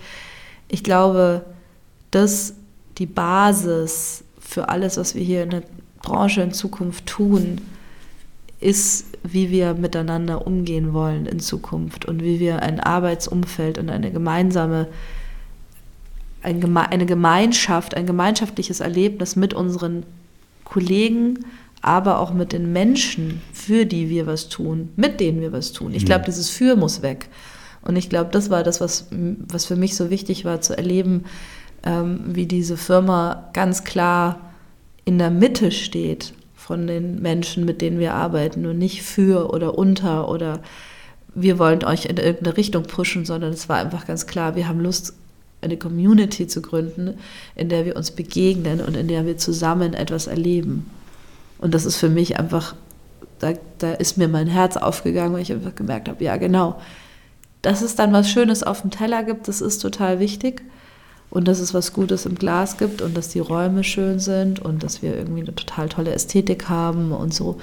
Ich glaube, dass die Basis für alles, was wir hier in der Branche in Zukunft tun, ist, wie wir miteinander umgehen wollen in Zukunft und wie wir ein Arbeitsumfeld und eine gemeinsame, eine Gemeinschaft, ein gemeinschaftliches Erlebnis mit unseren Kollegen, aber auch mit den Menschen, für die wir was tun, mit denen wir was tun. Ich glaube, mhm. dieses Für muss weg. Und ich glaube, das war das, was, was für mich so wichtig war, zu erleben, ähm, wie diese Firma ganz klar in der Mitte steht von den Menschen, mit denen wir arbeiten und nicht für oder unter oder wir wollen euch in irgendeine Richtung pushen, sondern es war einfach ganz klar, wir haben Lust, eine Community zu gründen, in der wir uns begegnen und in der wir zusammen etwas erleben. Und das ist für mich einfach, da, da ist mir mein Herz aufgegangen, weil ich einfach gemerkt habe, ja genau, dass es dann was Schönes auf dem Teller gibt, das ist total wichtig. Und dass es was Gutes im Glas gibt und dass die Räume schön sind und dass wir irgendwie eine total tolle Ästhetik haben und so.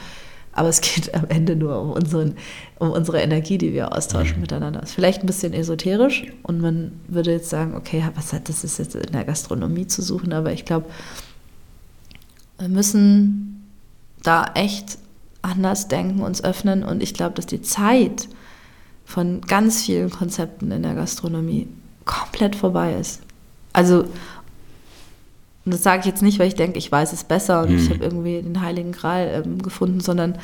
Aber es geht am Ende nur um, unseren, um unsere Energie, die wir austauschen mhm. miteinander. Ist vielleicht ein bisschen esoterisch und man würde jetzt sagen, okay, was hat das ist jetzt in der Gastronomie zu suchen, aber ich glaube, wir müssen da echt anders denken, uns öffnen. Und ich glaube, dass die Zeit von ganz vielen Konzepten in der Gastronomie komplett vorbei ist. Also, und das sage ich jetzt nicht, weil ich denke, ich weiß es besser und mhm. ich habe irgendwie den Heiligen Gral ähm, gefunden, sondern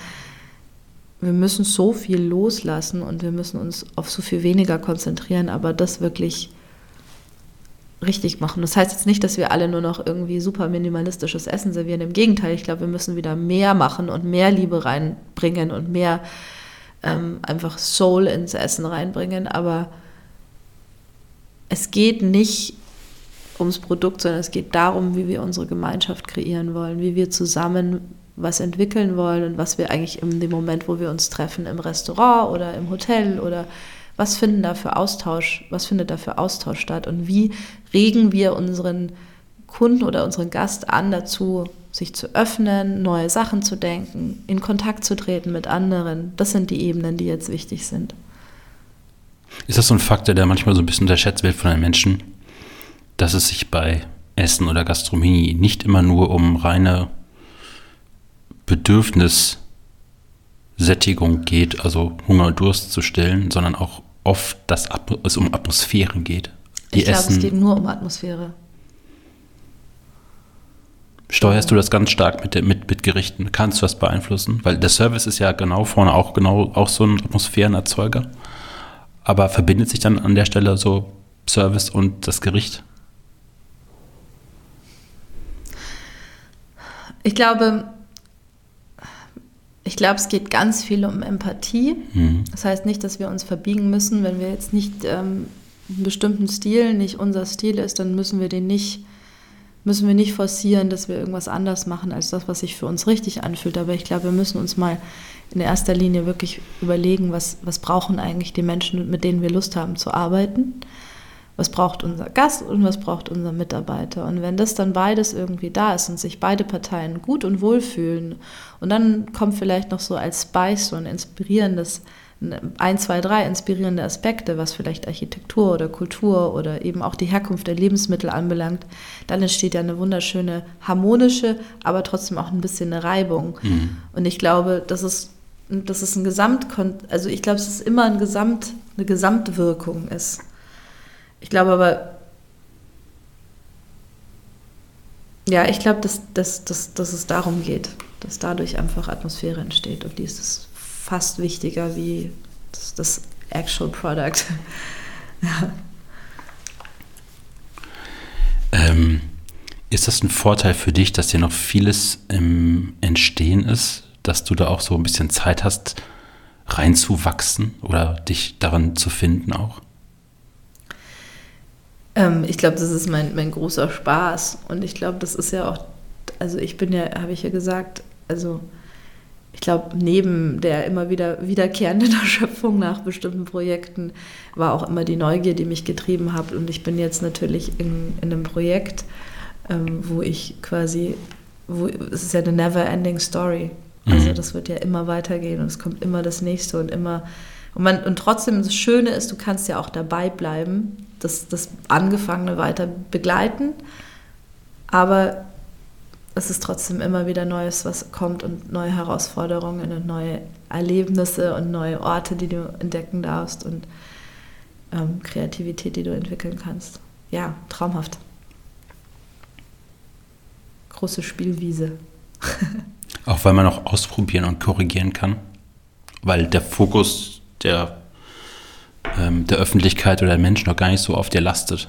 wir müssen so viel loslassen und wir müssen uns auf so viel weniger konzentrieren, aber das wirklich richtig machen. Das heißt jetzt nicht, dass wir alle nur noch irgendwie super minimalistisches Essen servieren. Im Gegenteil, ich glaube, wir müssen wieder mehr machen und mehr Liebe reinbringen und mehr ähm, einfach Soul ins Essen reinbringen. Aber es geht nicht ums Produkt, sondern es geht darum, wie wir unsere Gemeinschaft kreieren wollen, wie wir zusammen was entwickeln wollen und was wir eigentlich in dem Moment, wo wir uns treffen, im Restaurant oder im Hotel oder was finden da für Austausch, was findet da für Austausch statt und wie regen wir unseren Kunden oder unseren Gast an dazu, sich zu öffnen, neue Sachen zu denken, in Kontakt zu treten mit anderen. Das sind die Ebenen, die jetzt wichtig sind. Ist das so ein Faktor, der manchmal so ein bisschen unterschätzt wird von den Menschen, dass es sich bei Essen oder Gastronomie nicht immer nur um reine Bedürfnissättigung geht, also Hunger und Durst zu stillen, sondern auch oft, dass es um Atmosphären geht. Die ich glaube, es geht nur um Atmosphäre. Steuerst du das ganz stark mit, mit, mit Gerichten? Kannst du das beeinflussen? Weil der Service ist ja genau vorne auch genau auch so ein Atmosphärenerzeuger. Aber verbindet sich dann an der Stelle so Service und das Gericht? Ich glaube, ich glaube, es geht ganz viel um Empathie. Mhm. Das heißt nicht, dass wir uns verbiegen müssen, wenn wir jetzt nicht ähm, einen bestimmten Stil nicht unser Stil ist, dann müssen wir den nicht müssen wir nicht forcieren, dass wir irgendwas anders machen als das, was sich für uns richtig anfühlt. Aber ich glaube, wir müssen uns mal in erster Linie wirklich überlegen, was, was brauchen eigentlich die Menschen, mit denen wir Lust haben zu arbeiten. Was braucht unser Gast und was braucht unser Mitarbeiter? Und wenn das dann beides irgendwie da ist und sich beide Parteien gut und wohl fühlen und dann kommt vielleicht noch so als Spice so ein inspirierendes, ein, zwei, drei inspirierende Aspekte, was vielleicht Architektur oder Kultur oder eben auch die Herkunft der Lebensmittel anbelangt, dann entsteht ja eine wunderschöne harmonische, aber trotzdem auch ein bisschen eine Reibung. Mhm. Und ich glaube, das ist, das ist ein Gesamt, also ich glaube, es ist immer ein Gesamt, eine Gesamtwirkung ist. Ich glaube aber, ja, ich glaube, dass, dass, dass, dass es darum geht, dass dadurch einfach Atmosphäre entsteht. Und die ist fast wichtiger wie das, das actual product. Ähm, ist das ein Vorteil für dich, dass dir noch vieles im Entstehen ist, dass du da auch so ein bisschen Zeit hast, reinzuwachsen oder dich daran zu finden auch? Ähm, ich glaube, das ist mein, mein großer Spaß. Und ich glaube, das ist ja auch, also ich bin ja, habe ich ja gesagt, also ich glaube, neben der immer wieder wiederkehrenden Erschöpfung nach bestimmten Projekten war auch immer die Neugier, die mich getrieben hat. Und ich bin jetzt natürlich in, in einem Projekt, ähm, wo ich quasi, wo, es ist ja eine never-ending Story. Also Mhm. das wird ja immer weitergehen und es kommt immer das nächste und immer. Und, man, und trotzdem, das Schöne ist, du kannst ja auch dabei bleiben, das, das Angefangene weiter begleiten, aber es ist trotzdem immer wieder Neues, was kommt und neue Herausforderungen und neue Erlebnisse und neue Orte, die du entdecken darfst und ähm, Kreativität, die du entwickeln kannst. Ja, traumhaft. Große Spielwiese. Auch weil man auch ausprobieren und korrigieren kann. Weil der Fokus der, ähm, der Öffentlichkeit oder der Menschen noch gar nicht so auf dir lastet.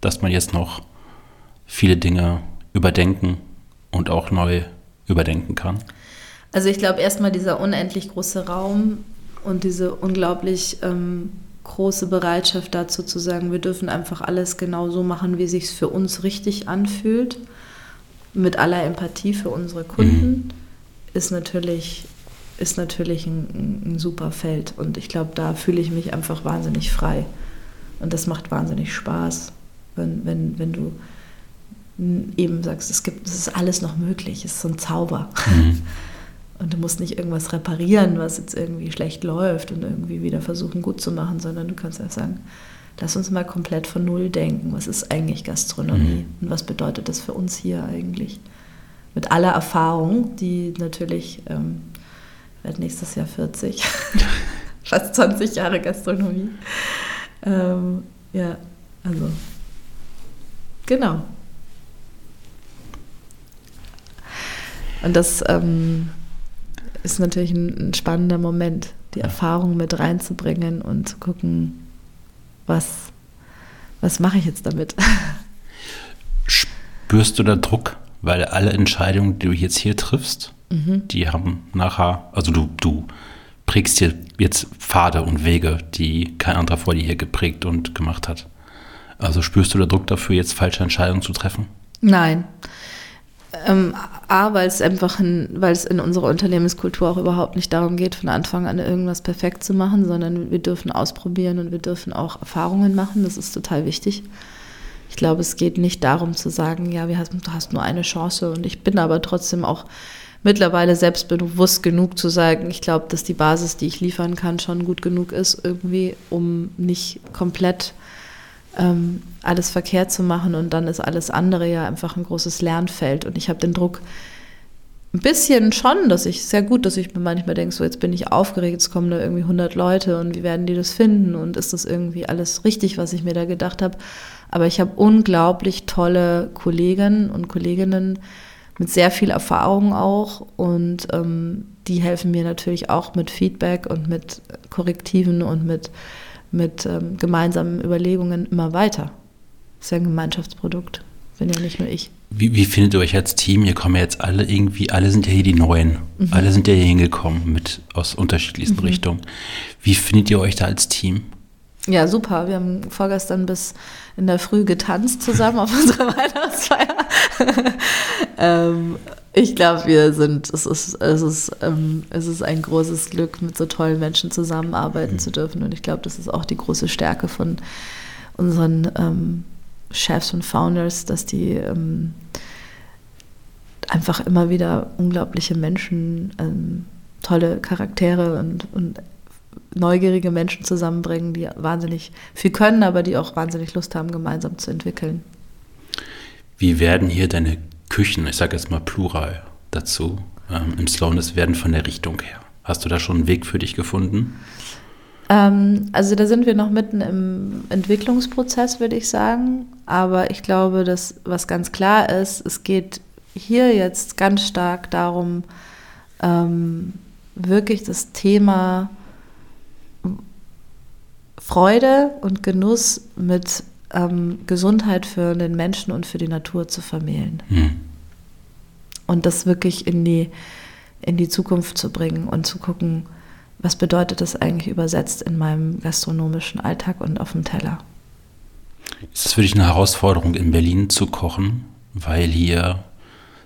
Dass man jetzt noch viele Dinge überdenken und auch neu überdenken kann. Also ich glaube erstmal dieser unendlich große Raum und diese unglaublich ähm, große Bereitschaft dazu zu sagen, wir dürfen einfach alles genau so machen, wie sich für uns richtig anfühlt, mit aller Empathie für unsere Kunden, mhm. ist natürlich, ist natürlich ein, ein, super Feld. Und ich glaube, da fühle ich mich einfach wahnsinnig frei. Und das macht wahnsinnig Spaß, wenn, wenn, wenn du eben sagst, es gibt, es ist alles noch möglich, es ist so ein Zauber. Mhm. Und du musst nicht irgendwas reparieren, was jetzt irgendwie schlecht läuft und irgendwie wieder versuchen gut zu machen, sondern du kannst einfach sagen, lass uns mal komplett von Null denken. Was ist eigentlich Gastronomie mhm. und was bedeutet das für uns hier eigentlich? Mit aller Erfahrung, die natürlich, ähm, werde nächstes Jahr 40, fast 20 Jahre Gastronomie. Ähm, ja, also, genau. Und das ähm, ist natürlich ein, ein, spannender Moment, die Erfahrung mit reinzubringen und zu gucken, was, was mache ich jetzt damit. Spürst du da Druck? Weil alle Entscheidungen, die du jetzt hier triffst, die haben nachher, also du, du prägst dir jetzt Pfade und Wege, die kein anderer vor dir hier geprägt und gemacht hat. Also spürst du da Druck dafür, jetzt falsche Entscheidungen zu treffen? Nein. Ähm, A, weil es einfach, ein, weil es in unserer Unternehmenskultur auch überhaupt nicht darum geht, von Anfang an irgendwas perfekt zu machen, sondern wir dürfen ausprobieren und wir dürfen auch Erfahrungen machen. Das ist total wichtig. Ich glaube, es geht nicht darum zu sagen, ja, wir hast, du hast nur eine Chance und ich bin aber trotzdem auch mittlerweile selbstbewusst genug zu sagen, ich glaube, dass die Basis, die ich liefern kann, schon gut genug ist, irgendwie, um nicht komplett ähm, alles verkehrt zu machen und dann ist alles andere ja einfach ein großes Lernfeld. Und ich habe den Druck, ein bisschen schon, dass ich, sehr gut, dass ich mir manchmal denke, so jetzt bin ich aufgeregt, jetzt kommen da irgendwie 100 Leute und wie werden die das finden und ist das irgendwie alles richtig, was ich mir da gedacht habe. Aber ich habe unglaublich tolle Kollegen und Kolleginnen mit sehr viel Erfahrung auch und ähm, die helfen mir natürlich auch mit Feedback und mit Korrektiven und mit, mit ähm, gemeinsamen Überlegungen immer weiter. Das ist ja ein Gemeinschaftsprodukt, bin ja nicht nur ich. Wie, wie findet ihr euch als Team? Ihr kommen ja jetzt alle irgendwie, alle sind ja hier die Neuen. Mhm. Alle sind ja hier hingekommen mit aus unterschiedlichsten mhm. Richtungen. Wie findet ihr euch da als Team? Ja, super. Wir haben vorgestern bis in der Früh getanzt zusammen auf unserer Weihnachtsfeier. ähm, ich glaube, wir sind, es ist, es, ist, ähm, es ist ein großes Glück, mit so tollen Menschen zusammenarbeiten mhm. zu dürfen. Und ich glaube, das ist auch die große Stärke von unseren ähm, Chefs und Founders, dass die ähm, einfach immer wieder unglaubliche Menschen, ähm, tolle Charaktere und, und neugierige Menschen zusammenbringen, die wahnsinnig viel können, aber die auch wahnsinnig Lust haben, gemeinsam zu entwickeln. Wie werden hier deine Küchen, ich sage jetzt mal plural dazu, ähm, im Slowness werden von der Richtung her? Hast du da schon einen Weg für dich gefunden? Ähm, also da sind wir noch mitten im Entwicklungsprozess, würde ich sagen. Aber ich glaube, dass was ganz klar ist, es geht hier jetzt ganz stark darum, ähm, wirklich das Thema Freude und Genuss mit ähm, Gesundheit für den Menschen und für die Natur zu vermählen. Hm. Und das wirklich in die, in die Zukunft zu bringen und zu gucken, was bedeutet das eigentlich übersetzt in meinem gastronomischen Alltag und auf dem Teller. Ist es für dich eine Herausforderung, in Berlin zu kochen, weil hier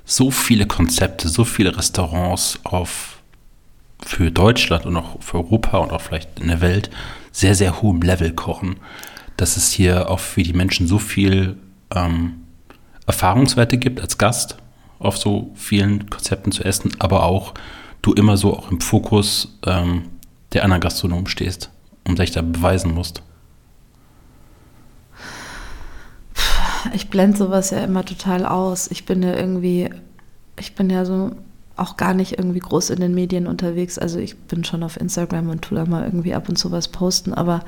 so viele Konzepte, so viele Restaurants auf für Deutschland und auch für Europa und auch vielleicht in der Welt sehr, sehr hohem Level kochen, dass es hier auch für die Menschen so viel ähm, Erfahrungswerte gibt als Gast auf so vielen Konzepten zu essen, aber auch du immer so auch im Fokus ähm, der anderen Gastronomen stehst und dich da beweisen musst? Ich blende sowas ja immer total aus. Ich bin ja irgendwie, ich bin ja so auch gar nicht irgendwie groß in den Medien unterwegs. Also ich bin schon auf Instagram und tue da mal irgendwie ab und zu was posten, aber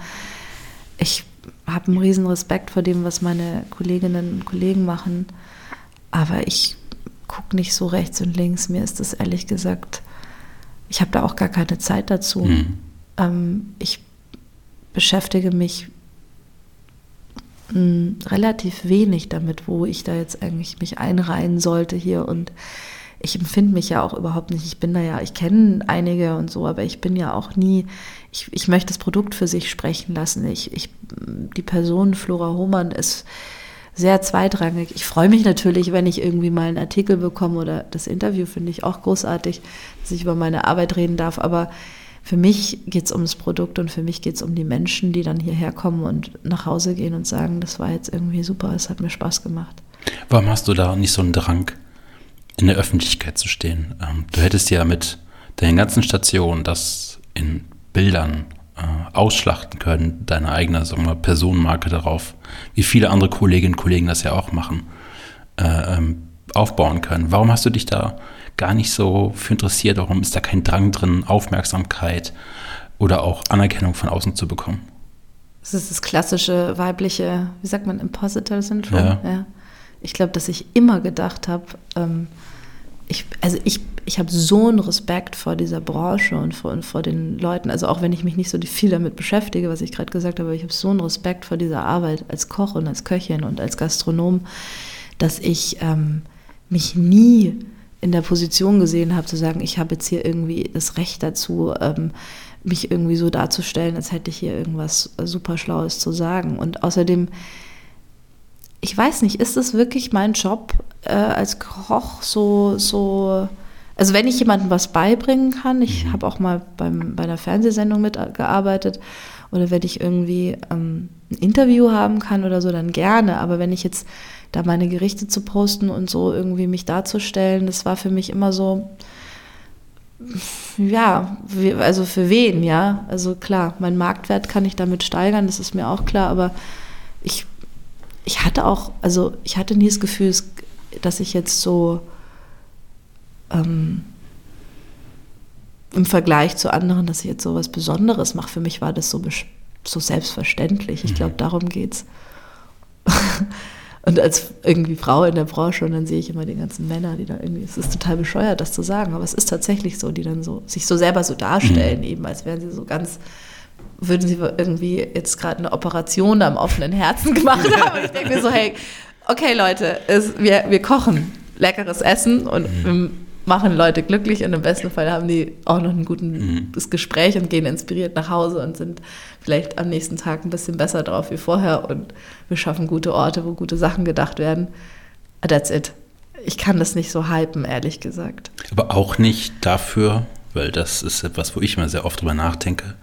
ich habe einen riesen Respekt vor dem, was meine Kolleginnen und Kollegen machen. Aber ich gucke nicht so rechts und links. Mir ist das ehrlich gesagt ich habe da auch gar keine Zeit dazu. Mhm. Ähm, ich beschäftige mich mh, hm, relativ wenig damit, wo ich da jetzt eigentlich mich einreihen sollte hier und ich empfinde mich ja auch überhaupt nicht. Ich bin da ja, ich kenne einige und so, aber ich bin ja auch nie, ich, ich möchte das Produkt für sich sprechen lassen. Ich, ich, die Person Flora Hohmann ist sehr zweitrangig. Ich freue mich natürlich, wenn ich irgendwie mal einen Artikel bekomme oder das Interview finde ich auch großartig, dass ich über meine Arbeit reden darf. Aber für mich geht es ums Produkt und für mich geht es um die Menschen, die dann hierher kommen und nach Hause gehen und sagen, das war jetzt irgendwie super, es hat mir Spaß gemacht. Warum hast du da nicht so einen Drang, in der Öffentlichkeit zu stehen? Ähm, du hättest ja mit deinen ganzen Stationen das in Bildern äh, ausschlachten können, deine eigene sagen wir, Personenmarke darauf, wie viele andere Kolleginnen und Kollegen das ja auch machen, äh, ähm, aufbauen können. Warum hast du dich da gar nicht so für interessiert? Warum ist da kein Drang drin, Aufmerksamkeit oder auch Anerkennung von außen zu bekommen? Das ist das klassische weibliche, wie sagt man, Impositor-Syndrom. Ja. ja. Ich glaube, dass ich immer gedacht habe, ähm, ich, also ich, ich habe so einen Respekt vor dieser Branche und vor, und vor den Leuten. Also auch wenn ich mich nicht so viel damit beschäftige, was ich gerade gesagt habe, ich habe so einen Respekt vor dieser Arbeit als Koch und als Köchin und als Gastronom, dass ich ähm, mich nie in der Position gesehen habe, zu sagen, ich habe jetzt hier irgendwie das Recht dazu, ähm, mich irgendwie so darzustellen, als hätte ich hier irgendwas super Schlaues zu sagen. Und außerdem ich weiß nicht, ist es wirklich mein Job äh, als Koch so, so, also wenn ich jemandem was beibringen kann, ich mhm. habe auch mal beim, bei einer Fernsehsendung mitgearbeitet oder wenn ich irgendwie ähm, ein Interview haben kann oder so, dann gerne, aber wenn ich jetzt da meine Gerichte zu posten und so irgendwie mich darzustellen, das war für mich immer so, ja, also für wen, ja, also klar, mein Marktwert kann ich damit steigern, das ist mir auch klar, aber ich ich hatte auch, also ich hatte nie das Gefühl, dass ich jetzt so ähm, im Vergleich zu anderen, dass ich jetzt so was Besonderes mache. Für mich war das so, so selbstverständlich. Ich glaube, mhm. darum geht's. und als irgendwie Frau in der Branche und dann sehe ich immer die ganzen Männer, die da irgendwie, es ist total bescheuert, das zu sagen, aber es ist tatsächlich so, die dann so sich so selber so darstellen, mhm. eben als wären sie so ganz würden sie irgendwie jetzt gerade eine Operation am offenen Herzen gemacht haben. Und ich denke mir so, hey, okay Leute, es, wir, wir kochen leckeres Essen und mhm. machen Leute glücklich und im besten Fall haben die auch noch ein gutes mhm. Gespräch und gehen inspiriert nach Hause und sind vielleicht am nächsten Tag ein bisschen besser drauf wie vorher und wir schaffen gute Orte, wo gute Sachen gedacht werden. That's it. Ich kann das nicht so hypen, ehrlich gesagt. Aber auch nicht dafür, weil das ist etwas, wo ich mal sehr oft drüber nachdenke,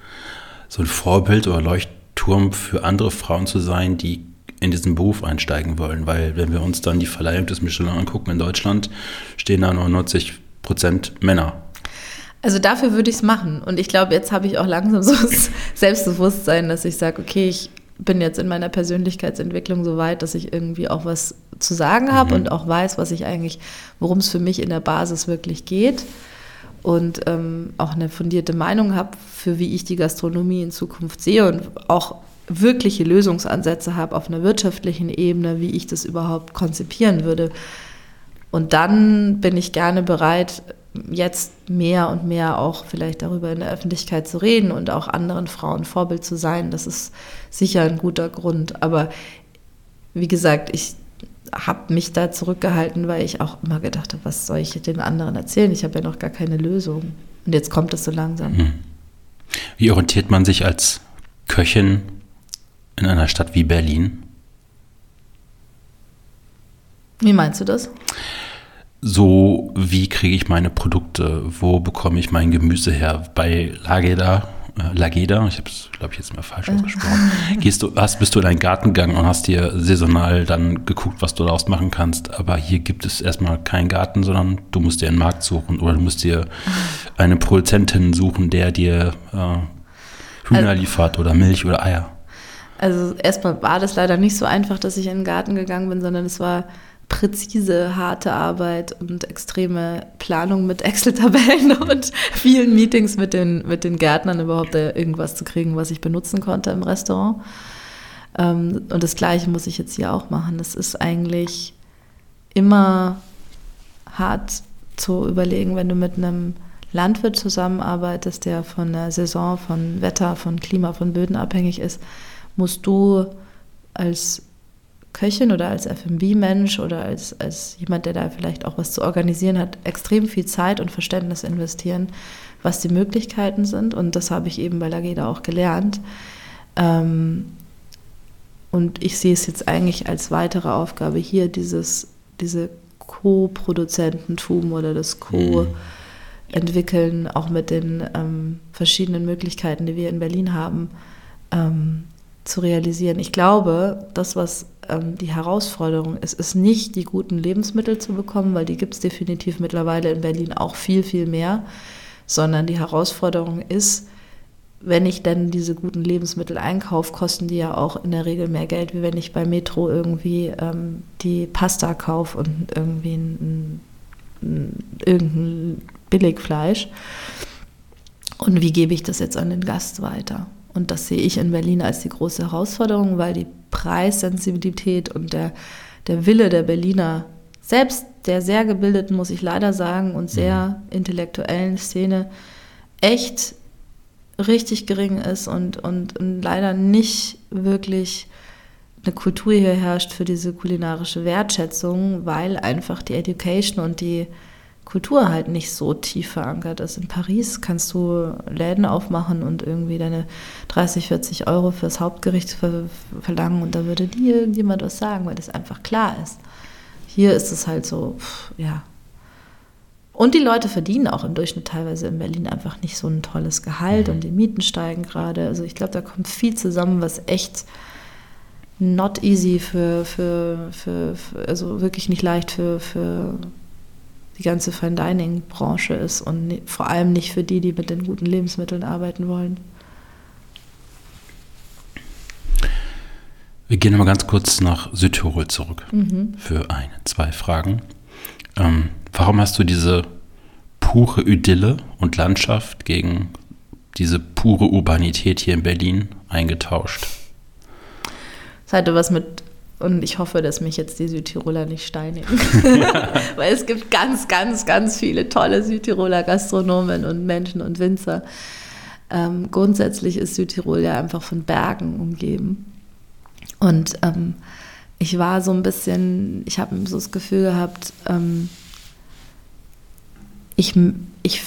so ein Vorbild oder Leuchtturm für andere Frauen zu sein, die in diesen Beruf einsteigen wollen. Weil wenn wir uns dann die Verleihung des Michelin angucken in Deutschland, stehen da 99 Prozent Männer. Also dafür würde ich es machen. Und ich glaube, jetzt habe ich auch langsam so das Selbstbewusstsein, dass ich sage, okay, ich bin jetzt in meiner Persönlichkeitsentwicklung so weit, dass ich irgendwie auch was zu sagen habe mhm. und auch weiß, was ich eigentlich, worum es für mich in der Basis wirklich geht und ähm, auch eine fundierte Meinung habe, für wie ich die Gastronomie in Zukunft sehe und auch wirkliche Lösungsansätze habe auf einer wirtschaftlichen Ebene, wie ich das überhaupt konzipieren würde. Und dann bin ich gerne bereit, jetzt mehr und mehr auch vielleicht darüber in der Öffentlichkeit zu reden und auch anderen Frauen Vorbild zu sein. Das ist sicher ein guter Grund. Aber wie gesagt, ich habe mich da zurückgehalten, weil ich auch immer gedacht habe, was soll ich den anderen erzählen? Ich habe ja noch gar keine Lösung. Und jetzt kommt es so langsam. Hm. Wie orientiert man sich als Köchin in einer Stadt wie Berlin? Wie meinst du das? So, wie kriege ich meine Produkte? Wo bekomme ich mein Gemüse her? Bei Lageda äh, Lageda, ich habe es, glaube ich, jetzt mal falsch ausgesprochen. Gehst du, hast, bist du in deinen Garten gegangen und hast dir saisonal dann geguckt, was du daraus machen kannst. Aber hier gibt es erstmal keinen Garten, sondern du musst dir einen Markt suchen oder du musst dir eine Produzentin suchen, der dir äh, Hühner also, liefert oder Milch oder Eier. Also erstmal war das leider nicht so einfach, dass ich in den Garten gegangen bin, sondern es war präzise, harte Arbeit und extreme Planung mit Excel-Tabellen und vielen Meetings mit den, mit den Gärtnern überhaupt irgendwas zu kriegen, was ich benutzen konnte im Restaurant. Ähm, und das Gleiche muss ich jetzt hier auch machen. Das ist eigentlich immer hart zu überlegen, wenn du mit einem Landwirt zusammenarbeitest, der von der Saison, von Wetter, von Klima, von Böden abhängig ist, musst du als Köchin oder als FB-Mensch oder als, als jemand, der da vielleicht auch was zu organisieren hat, extrem viel Zeit und Verständnis investieren, was die Möglichkeiten sind. Und das habe ich eben bei Lageda auch gelernt. Ähm, und ich sehe es jetzt eigentlich als weitere Aufgabe hier, dieses, diese Co-Produzententum oder das Co-Entwickeln, auch mit den ähm, verschiedenen Möglichkeiten, die wir in Berlin haben, ähm, zu realisieren. Ich glaube, das, was ähm, die Herausforderung ist, ist nicht, die guten Lebensmittel zu bekommen, weil die gibt es definitiv mittlerweile in Berlin auch viel, viel mehr, sondern die Herausforderung ist, wenn ich denn diese guten Lebensmittel einkaufe, kosten die ja auch in der Regel mehr Geld, wie wenn ich bei Metro irgendwie ähm, die Pasta kaufe und irgendwie ein, ein, irgendein Billigfleisch. Und wie gebe ich das jetzt an den Gast weiter? Und das sehe ich in Berlin als die große Herausforderung, weil die Preissensibilität und der, der Wille der Berliner, selbst der sehr gebildeten, muss ich leider sagen, und sehr mhm. intellektuellen Szene, echt richtig gering ist und, und, und leider nicht wirklich eine Kultur hier herrscht für diese kulinarische Wertschätzung, weil einfach die Education und die Kultur halt nicht so tief verankert ist. In Paris kannst du Läden aufmachen und irgendwie deine 30, 40 Euro fürs Hauptgericht ver verlangen und da würde dir irgendjemand was sagen, weil das einfach klar ist. Hier ist es halt so, pff, ja. Und die Leute verdienen auch im Durchschnitt teilweise in Berlin einfach nicht so ein tolles Gehalt mhm. und die Mieten steigen gerade. Also ich glaube, da kommt viel zusammen, was echt not easy für, für, für, für also wirklich nicht leicht für, für die ganze Fine Dining Branche ist und vor allem nicht für die, die mit den guten Lebensmitteln arbeiten wollen. Wir gehen mal ganz kurz nach Südtirol zurück mhm. für eine, zwei Fragen. Ähm, warum hast du diese pure Idylle und Landschaft gegen diese pure Urbanität hier in Berlin eingetauscht. Es hatte was mit, und ich hoffe, dass mich jetzt die Südtiroler nicht steinigen, weil es gibt ganz, ganz, ganz viele tolle Südtiroler Gastronomen und Menschen und Winzer. Ähm, grundsätzlich ist Südtirol ja einfach von Bergen umgeben. Und ähm, ich war so ein bisschen, ich habe so das Gefühl gehabt, ähm, ich, ich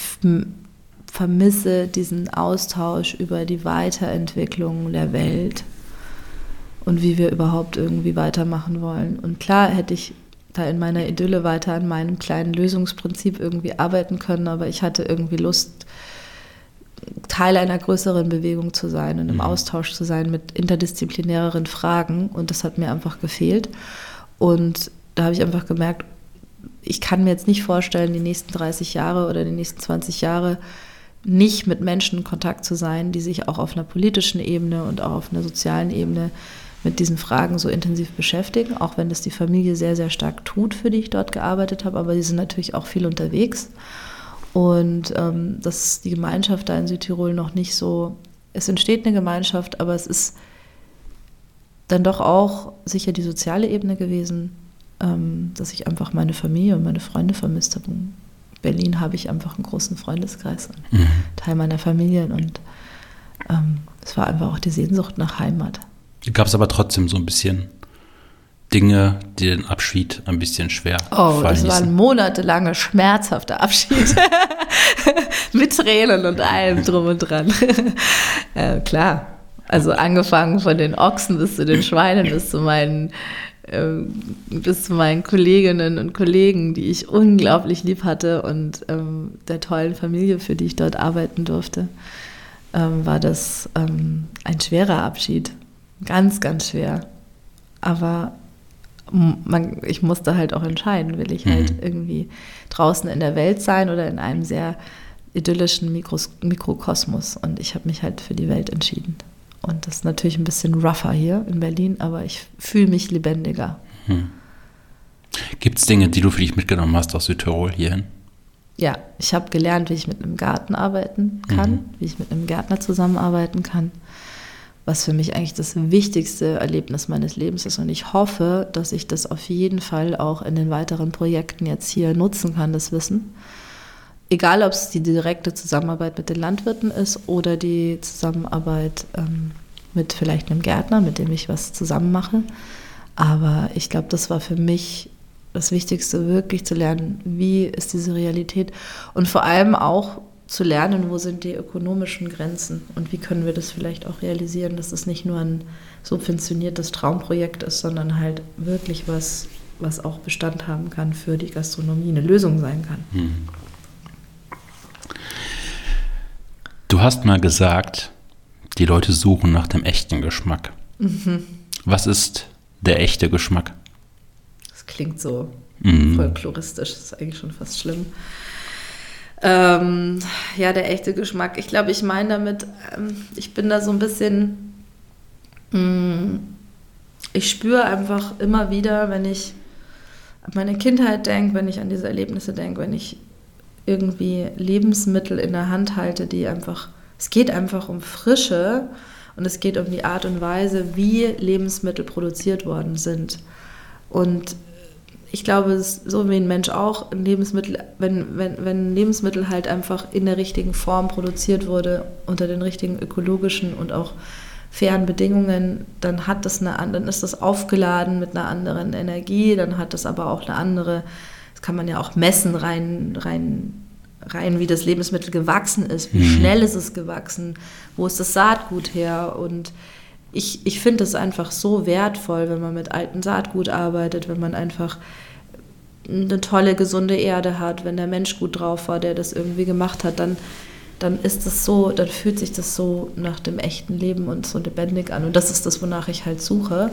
vermisse diesen Austausch über die Weiterentwicklung der Welt und wie wir überhaupt irgendwie weitermachen wollen. Und klar hätte ich da in meiner Idylle weiter an meinem kleinen Lösungsprinzip irgendwie arbeiten können, aber ich hatte irgendwie Lust, Teil einer größeren Bewegung zu sein und im mhm. Austausch zu sein mit interdisziplinäreren Fragen. Und das hat mir einfach gefehlt. Und da habe ich einfach gemerkt, ich kann mir jetzt nicht vorstellen, die nächsten 30 Jahre oder die nächsten 20 Jahre nicht mit Menschen in Kontakt zu sein, die sich auch auf einer politischen Ebene und auch auf einer sozialen Ebene mit diesen Fragen so intensiv beschäftigen, auch wenn das die Familie sehr, sehr stark tut, für die ich dort gearbeitet habe, aber die sind natürlich auch viel unterwegs. Und ähm, dass die Gemeinschaft da in Südtirol noch nicht so, es entsteht eine Gemeinschaft, aber es ist dann doch auch sicher die soziale Ebene gewesen, ähm, dass ich einfach meine Familie und meine Freunde vermisst habe. In Berlin habe ich einfach einen großen Freundeskreis, mhm. Teil meiner Familie und ähm, es war einfach auch die Sehnsucht nach Heimat. Gab es aber trotzdem so ein bisschen Dinge, die den Abschied ein bisschen schwer Oh, das war ein monatelanger schmerzhafter Abschied. Mit Tränen und allem drum und dran. äh, klar. Also angefangen von den Ochsen bis zu den Schweinen, bis zu meinen, äh, bis zu meinen Kolleginnen und Kollegen, die ich unglaublich lieb hatte und ähm, der tollen Familie, für die ich dort arbeiten durfte, ähm, war das ähm, ein schwerer Abschied. Ganz, ganz schwer. Aber man, ich musste halt auch entscheiden, will ich halt mhm. irgendwie draußen in der Welt sein oder in einem sehr idyllischen Mikros Mikrokosmos. Und ich habe mich halt für die Welt entschieden. Und das ist natürlich ein bisschen rougher hier in Berlin, aber ich fühle mich lebendiger. Mhm. Gibt es Dinge, die du für dich mitgenommen hast aus Südtirol hierhin? Ja, ich habe gelernt, wie ich mit einem Garten arbeiten kann, mhm. wie ich mit einem Gärtner zusammenarbeiten kann was für mich eigentlich das wichtigste Erlebnis meines Lebens ist. Und ich hoffe, dass ich das auf jeden Fall auch in den weiteren Projekten jetzt hier nutzen kann, das Wissen. Egal, ob es die direkte Zusammenarbeit mit den Landwirten ist oder die Zusammenarbeit ähm, mit vielleicht einem Gärtner, mit dem ich was zusammen mache. Aber ich glaube, das war für mich das Wichtigste, wirklich zu lernen, wie ist diese Realität und vor allem auch zu lernen, wo sind die ökonomischen Grenzen und wie können wir das vielleicht auch realisieren, dass es nicht nur ein subventioniertes Traumprojekt ist, sondern halt wirklich was, was auch Bestand haben kann für die Gastronomie, eine Lösung sein kann. Hm. Du hast mal gesagt, die Leute suchen nach dem echten Geschmack. Mhm. Was ist der echte Geschmack? Das klingt so mhm. folkloristisch, das ist eigentlich schon fast schlimm. Ähm, ja, der echte Geschmack. Ich glaube, ich meine damit, ähm, ich bin da so ein bisschen, mh, mm, ich spüre einfach immer wieder, wenn ich an meine Kindheit denke, wenn ich an diese Erlebnisse denke, wenn ich irgendwie Lebensmittel in der Hand halte, die einfach, es geht einfach um Frische und es geht um die Art und Weise, wie Lebensmittel produziert worden sind. Und ich glaube, so wie ein Mensch auch, ein Lebensmittel, wenn, wenn, wenn ein Lebensmittel halt einfach in der richtigen Form produziert wurde, unter den richtigen ökologischen und auch fairen Bedingungen, dann hat das eine, dann ist das aufgeladen mit einer anderen Energie, dann hat das aber auch eine andere, das kann man ja auch messen rein, rein, rein wie das Lebensmittel gewachsen ist, wie mhm. schnell ist es gewachsen, wo ist das Saatgut her und ich, ich finde es einfach so wertvoll, wenn man mit altem Saatgut arbeitet, wenn man einfach eine tolle, gesunde Erde hat, wenn der Mensch gut drauf war, der das irgendwie gemacht hat, dann, dann ist das so, dann fühlt sich das so nach dem echten Leben und so lebendig an. Und das ist das, wonach ich halt suche.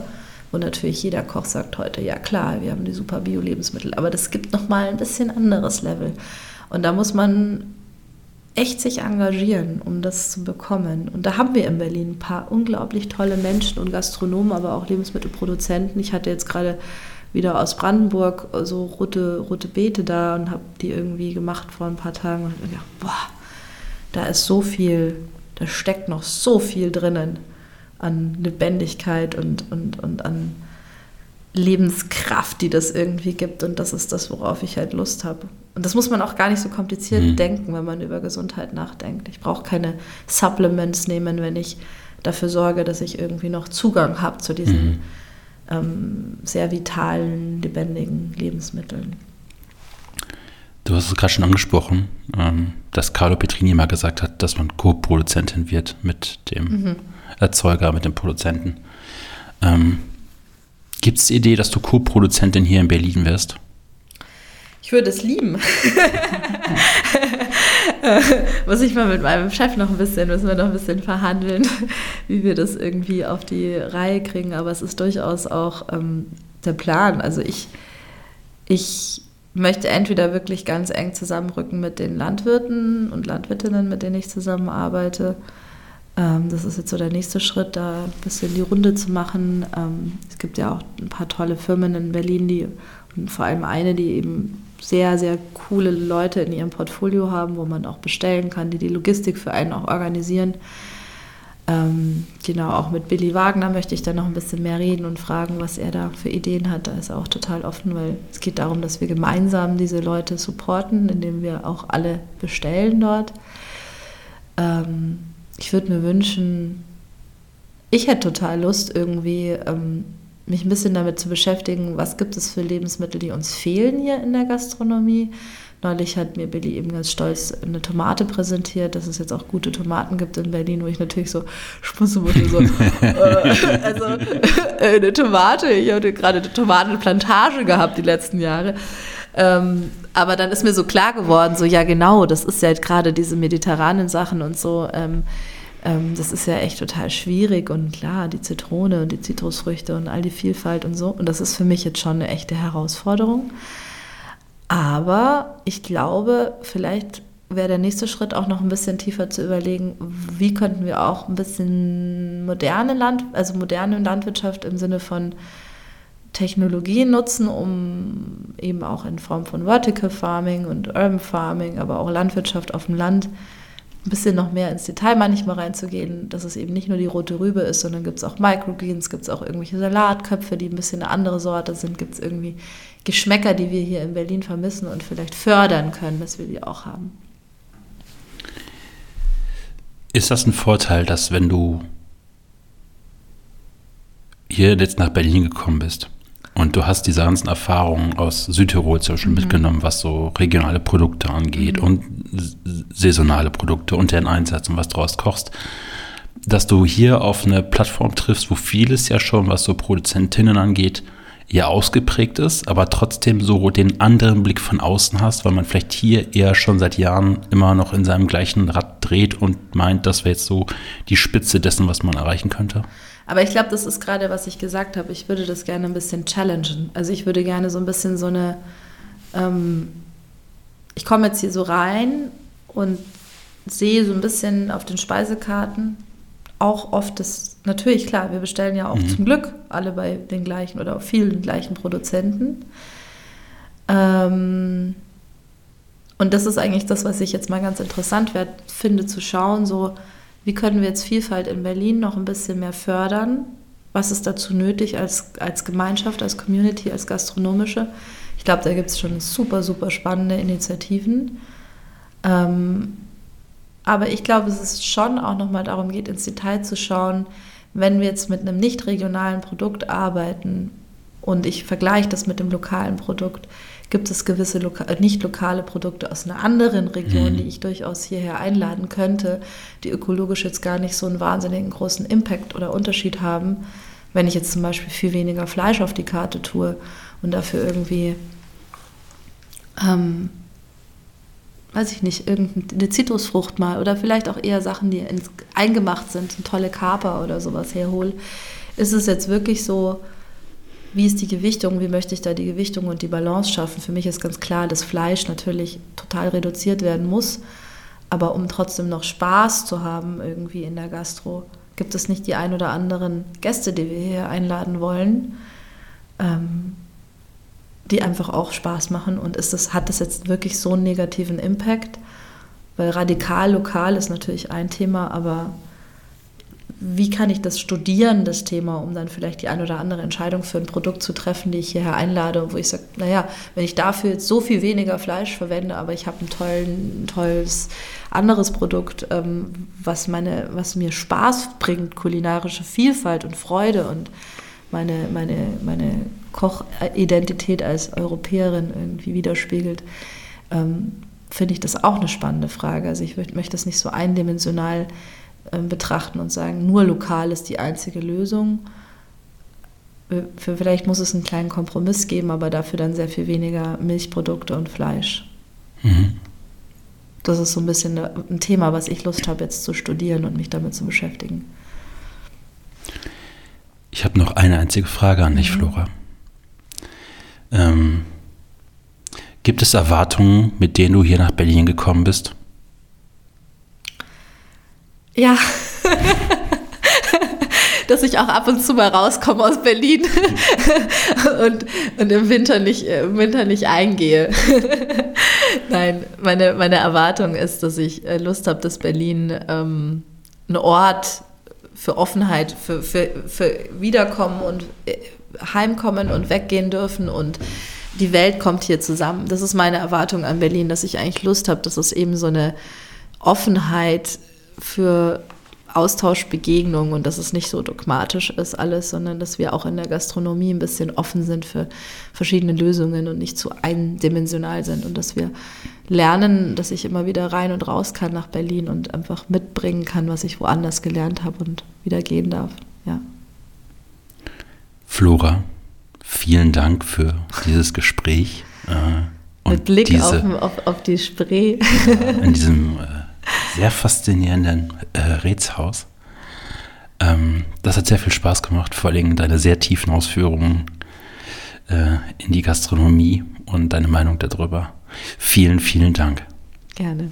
Und natürlich jeder Koch sagt heute, ja klar, wir haben die super Bio-Lebensmittel, aber das gibt nochmal ein bisschen anderes Level. Und da muss man echt sich engagieren, um das zu bekommen. Und da haben wir in Berlin ein paar unglaublich tolle Menschen und Gastronomen, aber auch Lebensmittelproduzenten. Ich hatte jetzt gerade wieder aus Brandenburg so rote, rote Beete da und habe die irgendwie gemacht vor ein paar Tagen und ja, boah, da ist so viel, da steckt noch so viel drinnen an Lebendigkeit und, und, und an Lebenskraft, die das irgendwie gibt. Und das ist das, worauf ich halt Lust habe. Und das muss man auch gar nicht so kompliziert mhm. denken, wenn man über Gesundheit nachdenkt. Ich brauche keine Supplements nehmen, wenn ich dafür sorge, dass ich irgendwie noch Zugang habe zu diesen mhm. ähm, sehr vitalen, lebendigen Lebensmitteln. Du hast es gerade schon angesprochen, ähm, dass Carlo Petrini mal gesagt hat, dass man Co-Produzentin wird mit dem mhm. Erzeuger, mit dem Produzenten. Ähm, Gibt es die Idee, dass du Co-Produzentin hier in Berlin wirst? Ich würde es lieben. Muss ich mal mit meinem Chef noch ein bisschen, müssen wir noch ein bisschen verhandeln, wie wir das irgendwie auf die Reihe kriegen. Aber es ist durchaus auch ähm, der Plan. Also ich, ich möchte entweder wirklich ganz eng zusammenrücken mit den Landwirten und Landwirtinnen, mit denen ich zusammenarbeite das ist jetzt so der nächste Schritt, da ein bisschen die Runde zu machen. Ähm, es gibt ja auch ein paar tolle Firmen in Berlin, die und vor allem eine, die eben sehr, sehr coole Leute in ihrem Portfolio haben, wo man auch bestellen kann, die die Logistik für einen auch organisieren. Ähm, genau, auch mit Billy Wagner möchte ich dann noch ein bisschen mehr reden und fragen, was er da für Ideen hat. Da ist er auch total offen, weil es geht darum, dass wir gemeinsam diese Leute supporten, indem wir auch alle bestellen dort. Ähm, ich würde mir wünschen, ich hätte total Lust, irgendwie ähm, mich ein bisschen damit zu beschäftigen, was gibt es für Lebensmittel, die uns fehlen hier in der Gastronomie. Neulich hat mir Billy eben ganz stolz eine Tomate präsentiert, dass es jetzt auch gute Tomaten gibt in Berlin, wo ich natürlich so schmunzeln musste. So, äh, also äh, eine Tomate, ich hatte gerade eine Tomatenplantage gehabt die letzten Jahre. Ähm, aber dann ist mir so klar geworden, so ja genau, das ist ja gerade diese mediterranen Sachen und so. Ähm, ähm, das ist ja echt total schwierig und klar, die Zitrone und die Zitrusfrüchte und all die Vielfalt und so. Und das ist für mich jetzt schon eine echte Herausforderung. Aber ich glaube, vielleicht wäre der nächste Schritt auch noch ein bisschen tiefer zu überlegen, wie könnten wir auch ein bisschen moderne Land, also moderne Landwirtschaft im Sinne von Technologien nutzen, um eben auch in Form von Vertical Farming und Urban Farming, aber auch Landwirtschaft auf dem Land ein bisschen noch mehr ins Detail manchmal reinzugehen, dass es eben nicht nur die rote Rübe ist, sondern gibt es auch Microgreens, gibt es auch irgendwelche Salatköpfe, die ein bisschen eine andere Sorte sind, gibt es irgendwie Geschmäcker, die wir hier in Berlin vermissen und vielleicht fördern können, dass wir die auch haben. Ist das ein Vorteil, dass wenn du hier jetzt nach Berlin gekommen bist, und du hast diese ganzen Erfahrungen aus Südtirol zum Beispiel mhm. mitgenommen, was so regionale Produkte angeht mhm. und saisonale Produkte und deren Einsatz und was draus kochst. Dass du hier auf eine Plattform triffst, wo vieles ja schon, was so Produzentinnen angeht, eher ausgeprägt ist, aber trotzdem so den anderen Blick von außen hast, weil man vielleicht hier eher schon seit Jahren immer noch in seinem gleichen Rad dreht und meint, das wäre jetzt so die Spitze dessen, was man erreichen könnte. Aber ich glaube, das ist gerade, was ich gesagt habe. Ich würde das gerne ein bisschen challengen. Also ich würde gerne so ein bisschen so eine, ähm, ich komme jetzt hier so rein und sehe so ein bisschen auf den Speisekarten auch oft das, natürlich klar, wir bestellen ja auch mhm. zum Glück alle bei den gleichen oder vielen gleichen Produzenten. Ähm, und das ist eigentlich das, was ich jetzt mal ganz interessant werd, finde, zu schauen, so wie können wir jetzt Vielfalt in Berlin noch ein bisschen mehr fördern? Was ist dazu nötig als, als Gemeinschaft, als Community, als gastronomische? Ich glaube, da gibt es schon super, super spannende Initiativen. Ähm, aber ich glaube, es ist schon auch nochmal darum geht, ins Detail zu schauen, wenn wir jetzt mit einem nicht regionalen Produkt arbeiten und ich vergleiche das mit dem lokalen Produkt, gibt es gewisse loka äh, nicht lokale Produkte aus einer anderen Region, mhm. die ich durchaus hierher einladen könnte, die ökologisch jetzt gar nicht so einen wahnsinnigen großen Impact oder Unterschied haben, wenn ich jetzt zum Beispiel viel weniger Fleisch auf die Karte tue und dafür irgendwie, ähm, weiß ich nicht, irgendeine Zitrusfrucht mal oder vielleicht auch eher Sachen, die ins, eingemacht sind, eine tolle Kaper oder sowas herhole. Ist es jetzt wirklich so, wie ist die Gewichtung, wie möchte ich da die Gewichtung und die Balance schaffen. Für mich ist ganz klar, dass Fleisch natürlich total reduziert werden muss, aber um trotzdem noch Spaß zu haben irgendwie in der Gastro, gibt es nicht die ein oder anderen Gäste, die wir hier einladen wollen, ähm, die einfach auch Spaß machen. Und ist das, hat das jetzt wirklich so einen negativen Impact? Weil radikal lokal ist natürlich ein Thema, aber wie kann ich das studieren, das Thema, um dann vielleicht die eine oder andere Entscheidung für ein Produkt zu treffen, die ich hierher einlade, wo ich sage, naja, wenn ich dafür jetzt so viel weniger Fleisch verwende, aber ich habe ein, tollen, ein tolles anderes Produkt, ähm, was, meine, was mir Spaß bringt, kulinarische Vielfalt und Freude und meine, meine, meine Kochidentität als Europäerin irgendwie widerspiegelt, ähm, finde ich das auch eine spannende Frage. Also ich möchte das nicht so eindimensional betrachten und sagen, nur lokal ist die einzige Lösung. Für, vielleicht muss es einen kleinen Kompromiss geben, aber dafür dann sehr viel weniger Milchprodukte und Fleisch. Mhm. Das ist so ein bisschen ein Thema, was ich Lust habe, jetzt zu studieren und mich damit zu beschäftigen. Ich habe noch eine einzige Frage an dich, mhm. Flora. Ähm, gibt es Erwartungen, mit denen du hier nach Berlin gekommen bist? Ja. dass ich auch ab und zu mal rauskomme aus Berlin und, und im, Winter nicht, im Winter nicht eingehe. Nein, meine, meine Erwartung ist, dass ich äh, Lust habe, dass Berlin ähm, ein Ort für Offenheit, für, für, für Wiederkommen und äh, Heimkommen und weggehen dürfen und die Welt kommt hier zusammen. Das ist meine Erwartung an Berlin, dass ich eigentlich Lust habe, dass es eben so eine Offenheit für Austausch, Begegnung und dass es nicht so dogmatisch ist alles, sondern dass wir auch in der Gastronomie ein bisschen offen sind für verschiedene Lösungen und nicht zu eindimensional sind und dass wir lernen, dass ich immer wieder rein und raus kann nach Berlin und einfach mitbringen kann, was ich woanders gelernt habe und wieder gehen darf. Ja. Flora, vielen Dank für dieses Gespräch. Äh, Mit Blick diese, auf, auf, auf, die Spree. in diesem äh, sehr faszinierenden äh, Rätshaus. Ähm, das hat sehr viel Spaß gemacht, vor allem deine sehr tiefen Ausführungen äh, in die Gastronomie und deine Meinung darüber. Vielen, vielen Dank. Gerne.